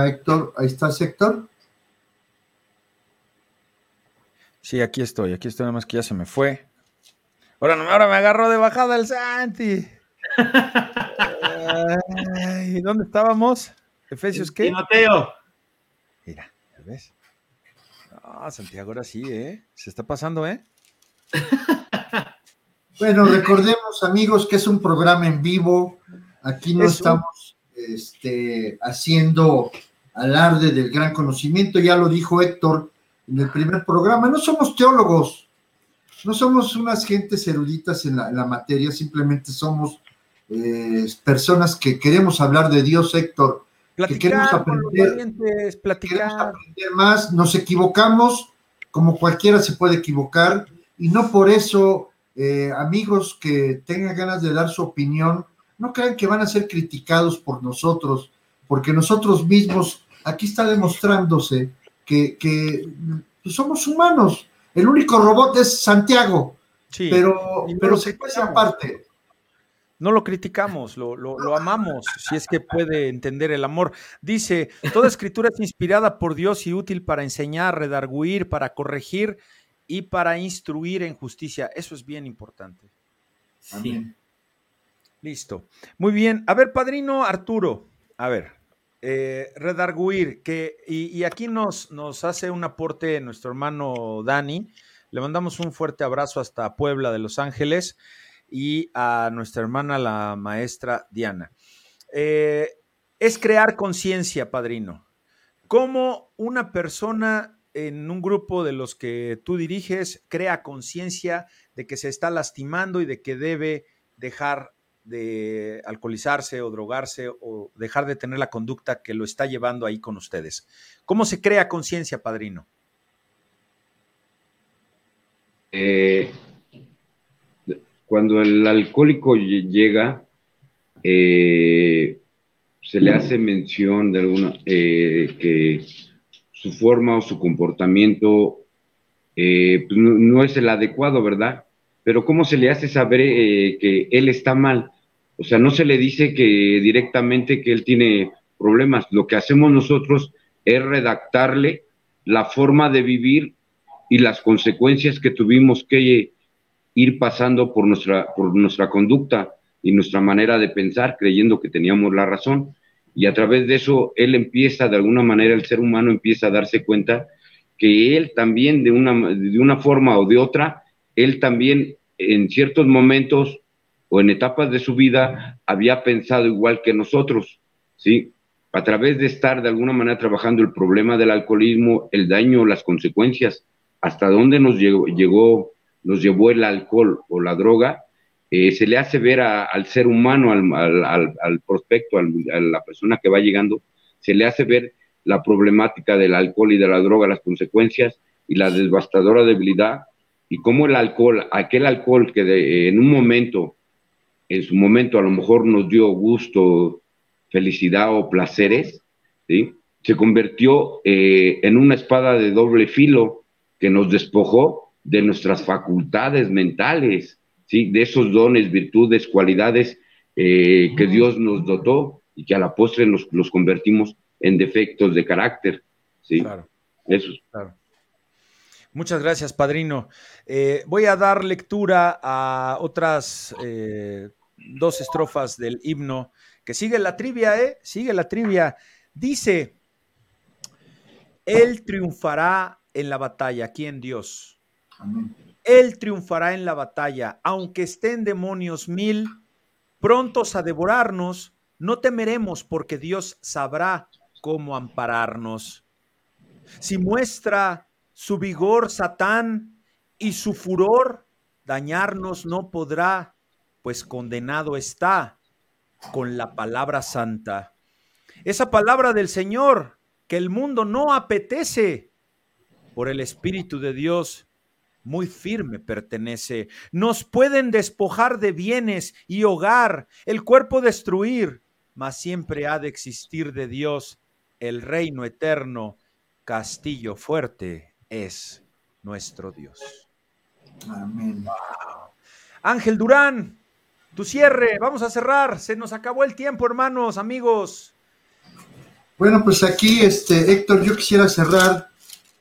Héctor, ahí estás, Héctor. Sí, aquí estoy, aquí estoy, nada más que ya se me fue. Ahora, ahora me agarró de bajada el Santi. Ay, ¿Dónde estábamos? ¿Efesios qué? Timoteo. Mira, ¿ya ves? Ah, Santiago, ahora sí, ¿eh? Se está pasando, ¿eh? Bueno, recordemos, amigos, que es un programa en vivo. Aquí no estamos este, haciendo alarde del gran conocimiento. Ya lo dijo Héctor en el primer programa. No somos teólogos, no somos unas gentes eruditas en la, en la materia, simplemente somos eh, personas que queremos hablar de Dios, Héctor. Platicar aprender- valientes, Queremos aprender más, nos equivocamos, como cualquiera se puede equivocar, y no por eso, eh, amigos que tengan ganas de dar su opinión, no crean que van a ser criticados por nosotros, porque nosotros mismos, aquí está demostrándose que, que, pues, somos humanos. El único robot es Santiago, Sí, pero, no pero se puede aparte. no lo criticamos, lo, lo- lo amamos, si es que puede entender el amor. Dice, toda escritura es inspirada por Dios y útil para enseñar, redarguir, para corregir y para instruir en justicia. Eso es bien importante. Sí. Amén. Listo. Muy bien. A ver, padrino Arturo, a ver, eh, Redarguir, que, y, aquí nos, nos hace un aporte nuestro hermano Dani. Le mandamos un fuerte abrazo hasta Puebla de Los Ángeles y a nuestra hermana, la maestra Diana. Eh, es crear conciencia, padrino. ¿Cómo una persona en un grupo de los que tú diriges crea conciencia de que se está lastimando y de que debe dejar de alcoholizarse o drogarse o dejar de tener la conducta que lo está llevando ahí con ustedes. ¿Cómo se crea conciencia, padrino? Eh, cuando el alcohólico llega, eh, se le hace mención de alguna eh, que su forma o su comportamiento pues no, no, es el adecuado, ¿verdad? Pero ¿cómo se le hace saber que él está mal? O sea, no se le dice que directamente que él tiene problemas. Lo que hacemos nosotros es redactarle la forma de vivir y las consecuencias que tuvimos que ir pasando por nuestra, por nuestra conducta y nuestra manera de pensar, creyendo que teníamos la razón. Y a través de eso, él empieza, de alguna manera, el ser humano empieza a darse cuenta que él también, de una, de una forma o de otra, él también en ciertos momentos o en etapas de su vida había pensado igual que nosotros, ¿sí? A través de estar de alguna manera trabajando el problema del alcoholismo, el daño, las consecuencias, hasta dónde nos llegó, llegó nos llevó el alcohol o la droga, eh, se le hace ver al ser humano, al, prospecto, a la persona que va llegando, se le hace ver la problemática del alcohol y de la droga, las consecuencias y la devastadora debilidad, y cómo el alcohol, aquel alcohol que en un momento en su momento a lo mejor nos dio gusto, felicidad o placeres, se convirtió eh, en una espada de doble filo que nos despojó de nuestras facultades mentales, ¿sí? de esos dones, virtudes, cualidades eh, que Dios nos dotó y que a la postre nos, los convertimos en defectos de carácter. ¿sí? Claro. Eso. Claro. Muchas gracias, padrino. Eh, voy a dar lectura a otras dos estrofas del himno, que sigue la trivia, ¿eh? Sigue la trivia. Dice, Él triunfará en la batalla, ¿quién Dios? Él triunfará en la batalla, aunque estén demonios mil, prontos a devorarnos, no temeremos porque Dios sabrá cómo ampararnos. Si muestra su vigor Satán y su furor, dañarnos no podrá pues condenado está con la palabra santa. Esa palabra del Señor que el mundo no apetece, por el Espíritu de Dios, muy firme pertenece. Nos pueden despojar de bienes y hogar, el cuerpo destruir, mas siempre ha de existir de Dios el reino eterno, castillo fuerte es nuestro Dios. Amén. Ángel Durán, tu cierre, vamos a cerrar. Se nos acabó el tiempo, hermanos, amigos. Bueno, pues aquí, este, Héctor, yo quisiera cerrar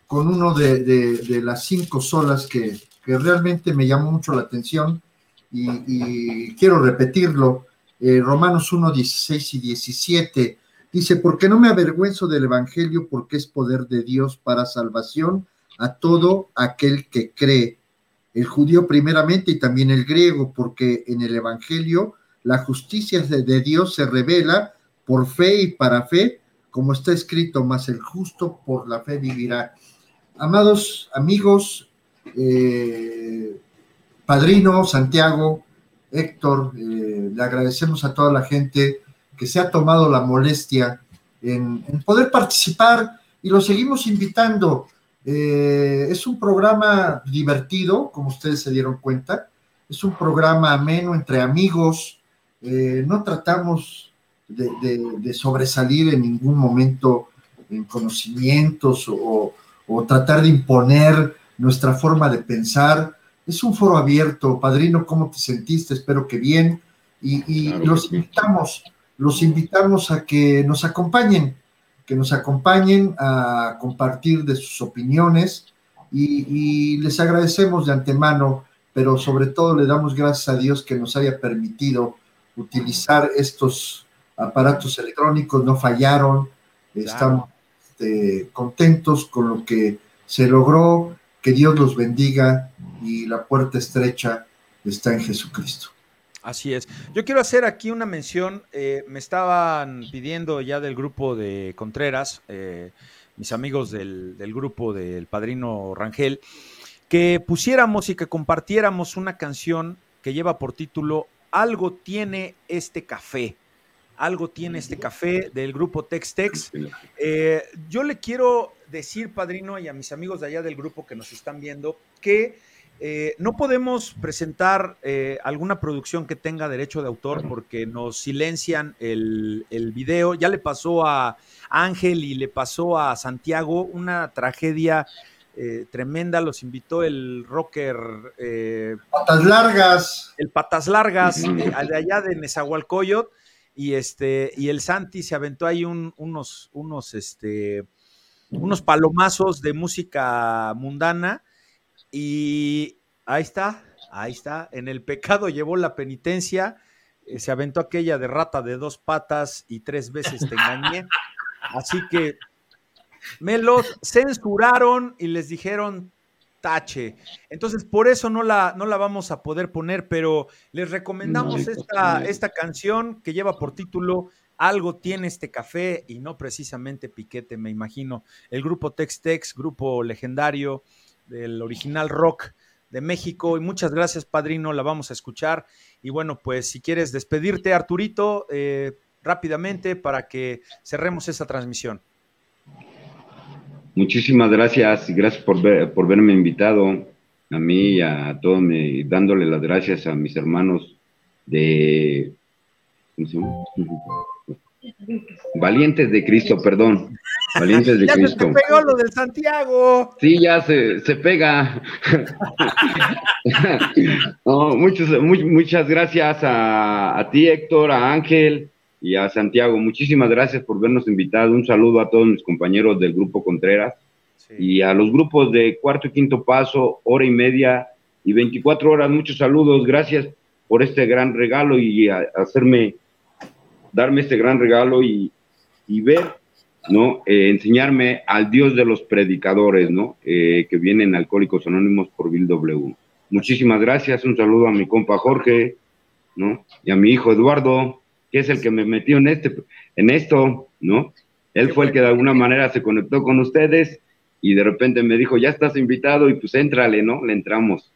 con uno de, las cinco solas que, realmente me llamó mucho la atención y, quiero repetirlo. Eh, Romanos 1, 16 y 17 dice, porque no me avergüenzo del Evangelio porque es poder de Dios para salvación a todo aquel que cree el judío primeramente y también el griego, porque en el Evangelio la justicia de Dios se revela por fe y para fe, como está escrito, más el justo por la fe vivirá. Amados amigos, eh, Padrino, Santiago, Héctor, eh, le agradecemos a toda la gente que se ha tomado la molestia en, poder participar y lo seguimos invitando eh, es un programa divertido, como ustedes se dieron cuenta. Es un programa ameno entre amigos. No tratamos de, sobresalir en ningún momento en conocimientos o, tratar de imponer nuestra forma de pensar. Es un foro abierto. Padrino, ¿cómo te sentiste? Espero que bien. Y, los invitamos, los invitamos a que nos acompañen que nos acompañen a compartir de sus opiniones y, les agradecemos de antemano, pero sobre todo le damos gracias a Dios que nos haya permitido utilizar estos aparatos electrónicos, no fallaron, estamos este, contentos con lo que se logró, que Dios los bendiga y la puerta estrecha está en Jesucristo. Así es. Yo quiero hacer aquí una mención. Eh, me estaban pidiendo ya del grupo de Contreras, eh, mis amigos del, del, grupo del Padrino Rangel, que pusiéramos y que compartiéramos una canción que lleva por título Algo tiene este café algo tiene este café del grupo Tex Tex. Eh, yo le quiero decir, padrino, y a mis amigos de allá del grupo que nos están viendo, que eh, no podemos presentar eh, alguna producción que tenga derecho de autor porque nos silencian el, el, video. Ya le pasó a Ángel y le pasó a Santiago una tragedia tremenda. Los invitó el rocker. patas largas. El Patas Largas, de allá de Nezahualcóyotl y este, y el Santi se aventó ahí unos, unos, este, unos palomazos de música mundana, y ahí está, ahí está, en el pecado llevó la penitencia, eh, se aventó aquella de rata de dos patas y tres veces te engañé, así que me los censuraron y les dijeron, tache. Entonces, por eso no la, no la vamos a poder poner, pero les recomendamos esta, esta canción que lleva por título Algo tiene este café y no precisamente piquete, me imagino. El grupo Tex Tex, grupo legendario del original rock de México. Y muchas gracias, padrino, la vamos a escuchar. Y bueno, pues si quieres despedirte, Arturito, eh, rápidamente para que cerremos esta transmisión. Muchísimas gracias, gracias por, ver, por verme invitado a mí y a todos, me, dándole las gracias a mis hermanos de... ¿cómo se llama? Valientes de Cristo, perdón. Valientes de ya Cristo. Se pegó lo del Santiago. Sí, ya se, se pega. no, muchos, muy, muchas gracias a, a ti, Héctor, a Ángel, y a Santiago. Muchísimas gracias por vernos invitado. Un saludo a todos mis compañeros del Grupo Contreras sí. y a los grupos de cuarto y quinto paso, hora y media y 24 horas. Muchos saludos. Gracias por este gran regalo y a, a hacerme, darme este gran regalo y, y ver, ¿no? Eh, enseñarme al Dios de los predicadores, ¿no? Eh, que vienen Alcohólicos Anónimos por Bill W. Muchísimas gracias. Un saludo a mi compa Jorge, ¿no? Y a mi hijo Eduardo que es el que me metió en, este, en esto, ¿no? Él fue el que de alguna manera se conectó con ustedes y de repente me dijo, ya estás invitado y pues éntrale, ¿no? Le entramos.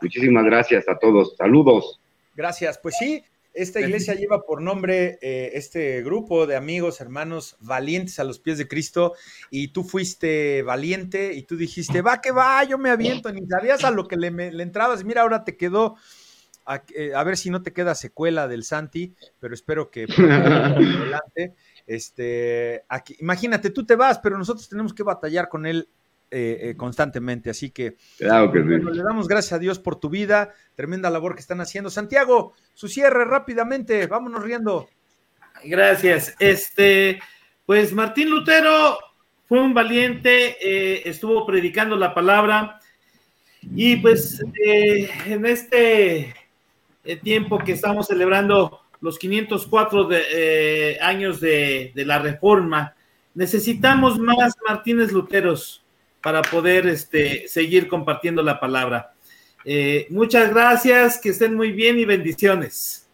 Muchísimas gracias a todos. Saludos. Gracias. Pues sí, esta iglesia lleva por nombre eh, este grupo de amigos, hermanos valientes a los pies de Cristo y tú fuiste valiente y tú dijiste, va que va, yo me aviento, ni sabías a lo que le, le entrabas. Mira, ahora te quedó a, eh, a, ver si no te queda secuela del Santi, pero espero que adelante. Este, aquí, imagínate, tú te vas, pero nosotros tenemos que batallar con él eh, eh, constantemente. Así que, claro que bueno, le damos gracias a Dios por tu vida, tremenda labor que están haciendo. Santiago, su cierre rápidamente, vámonos riendo. Gracias. Este, pues Martín Lutero fue un valiente, eh, estuvo predicando la palabra. Y pues eh, en este eh, tiempo que estamos celebrando los 504 de, eh, años de, de, la reforma, necesitamos más Martínez Luteros para poder este, seguir compartiendo la palabra. Eh, muchas gracias, que estén muy bien y bendiciones.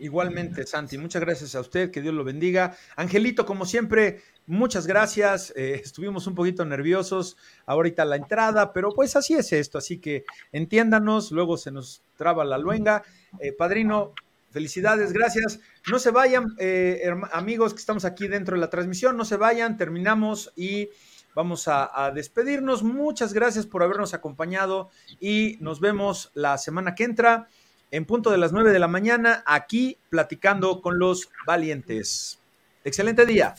Igualmente, Santi, muchas gracias a usted, que Dios lo bendiga. Angelito, como siempre, muchas gracias. Eh, estuvimos un poquito nerviosos ahorita la entrada, pero pues así es esto, así que entiéndanos, luego se nos traba la luenga. Eh, padrino, felicidades, gracias. No se vayan, eh, amigos que estamos aquí dentro de la transmisión, no se vayan, terminamos y vamos a, a, despedirnos. Muchas gracias por habernos acompañado y nos vemos la semana que entra en punto de las 9 de la mañana aquí platicando con los valientes. Excelente día.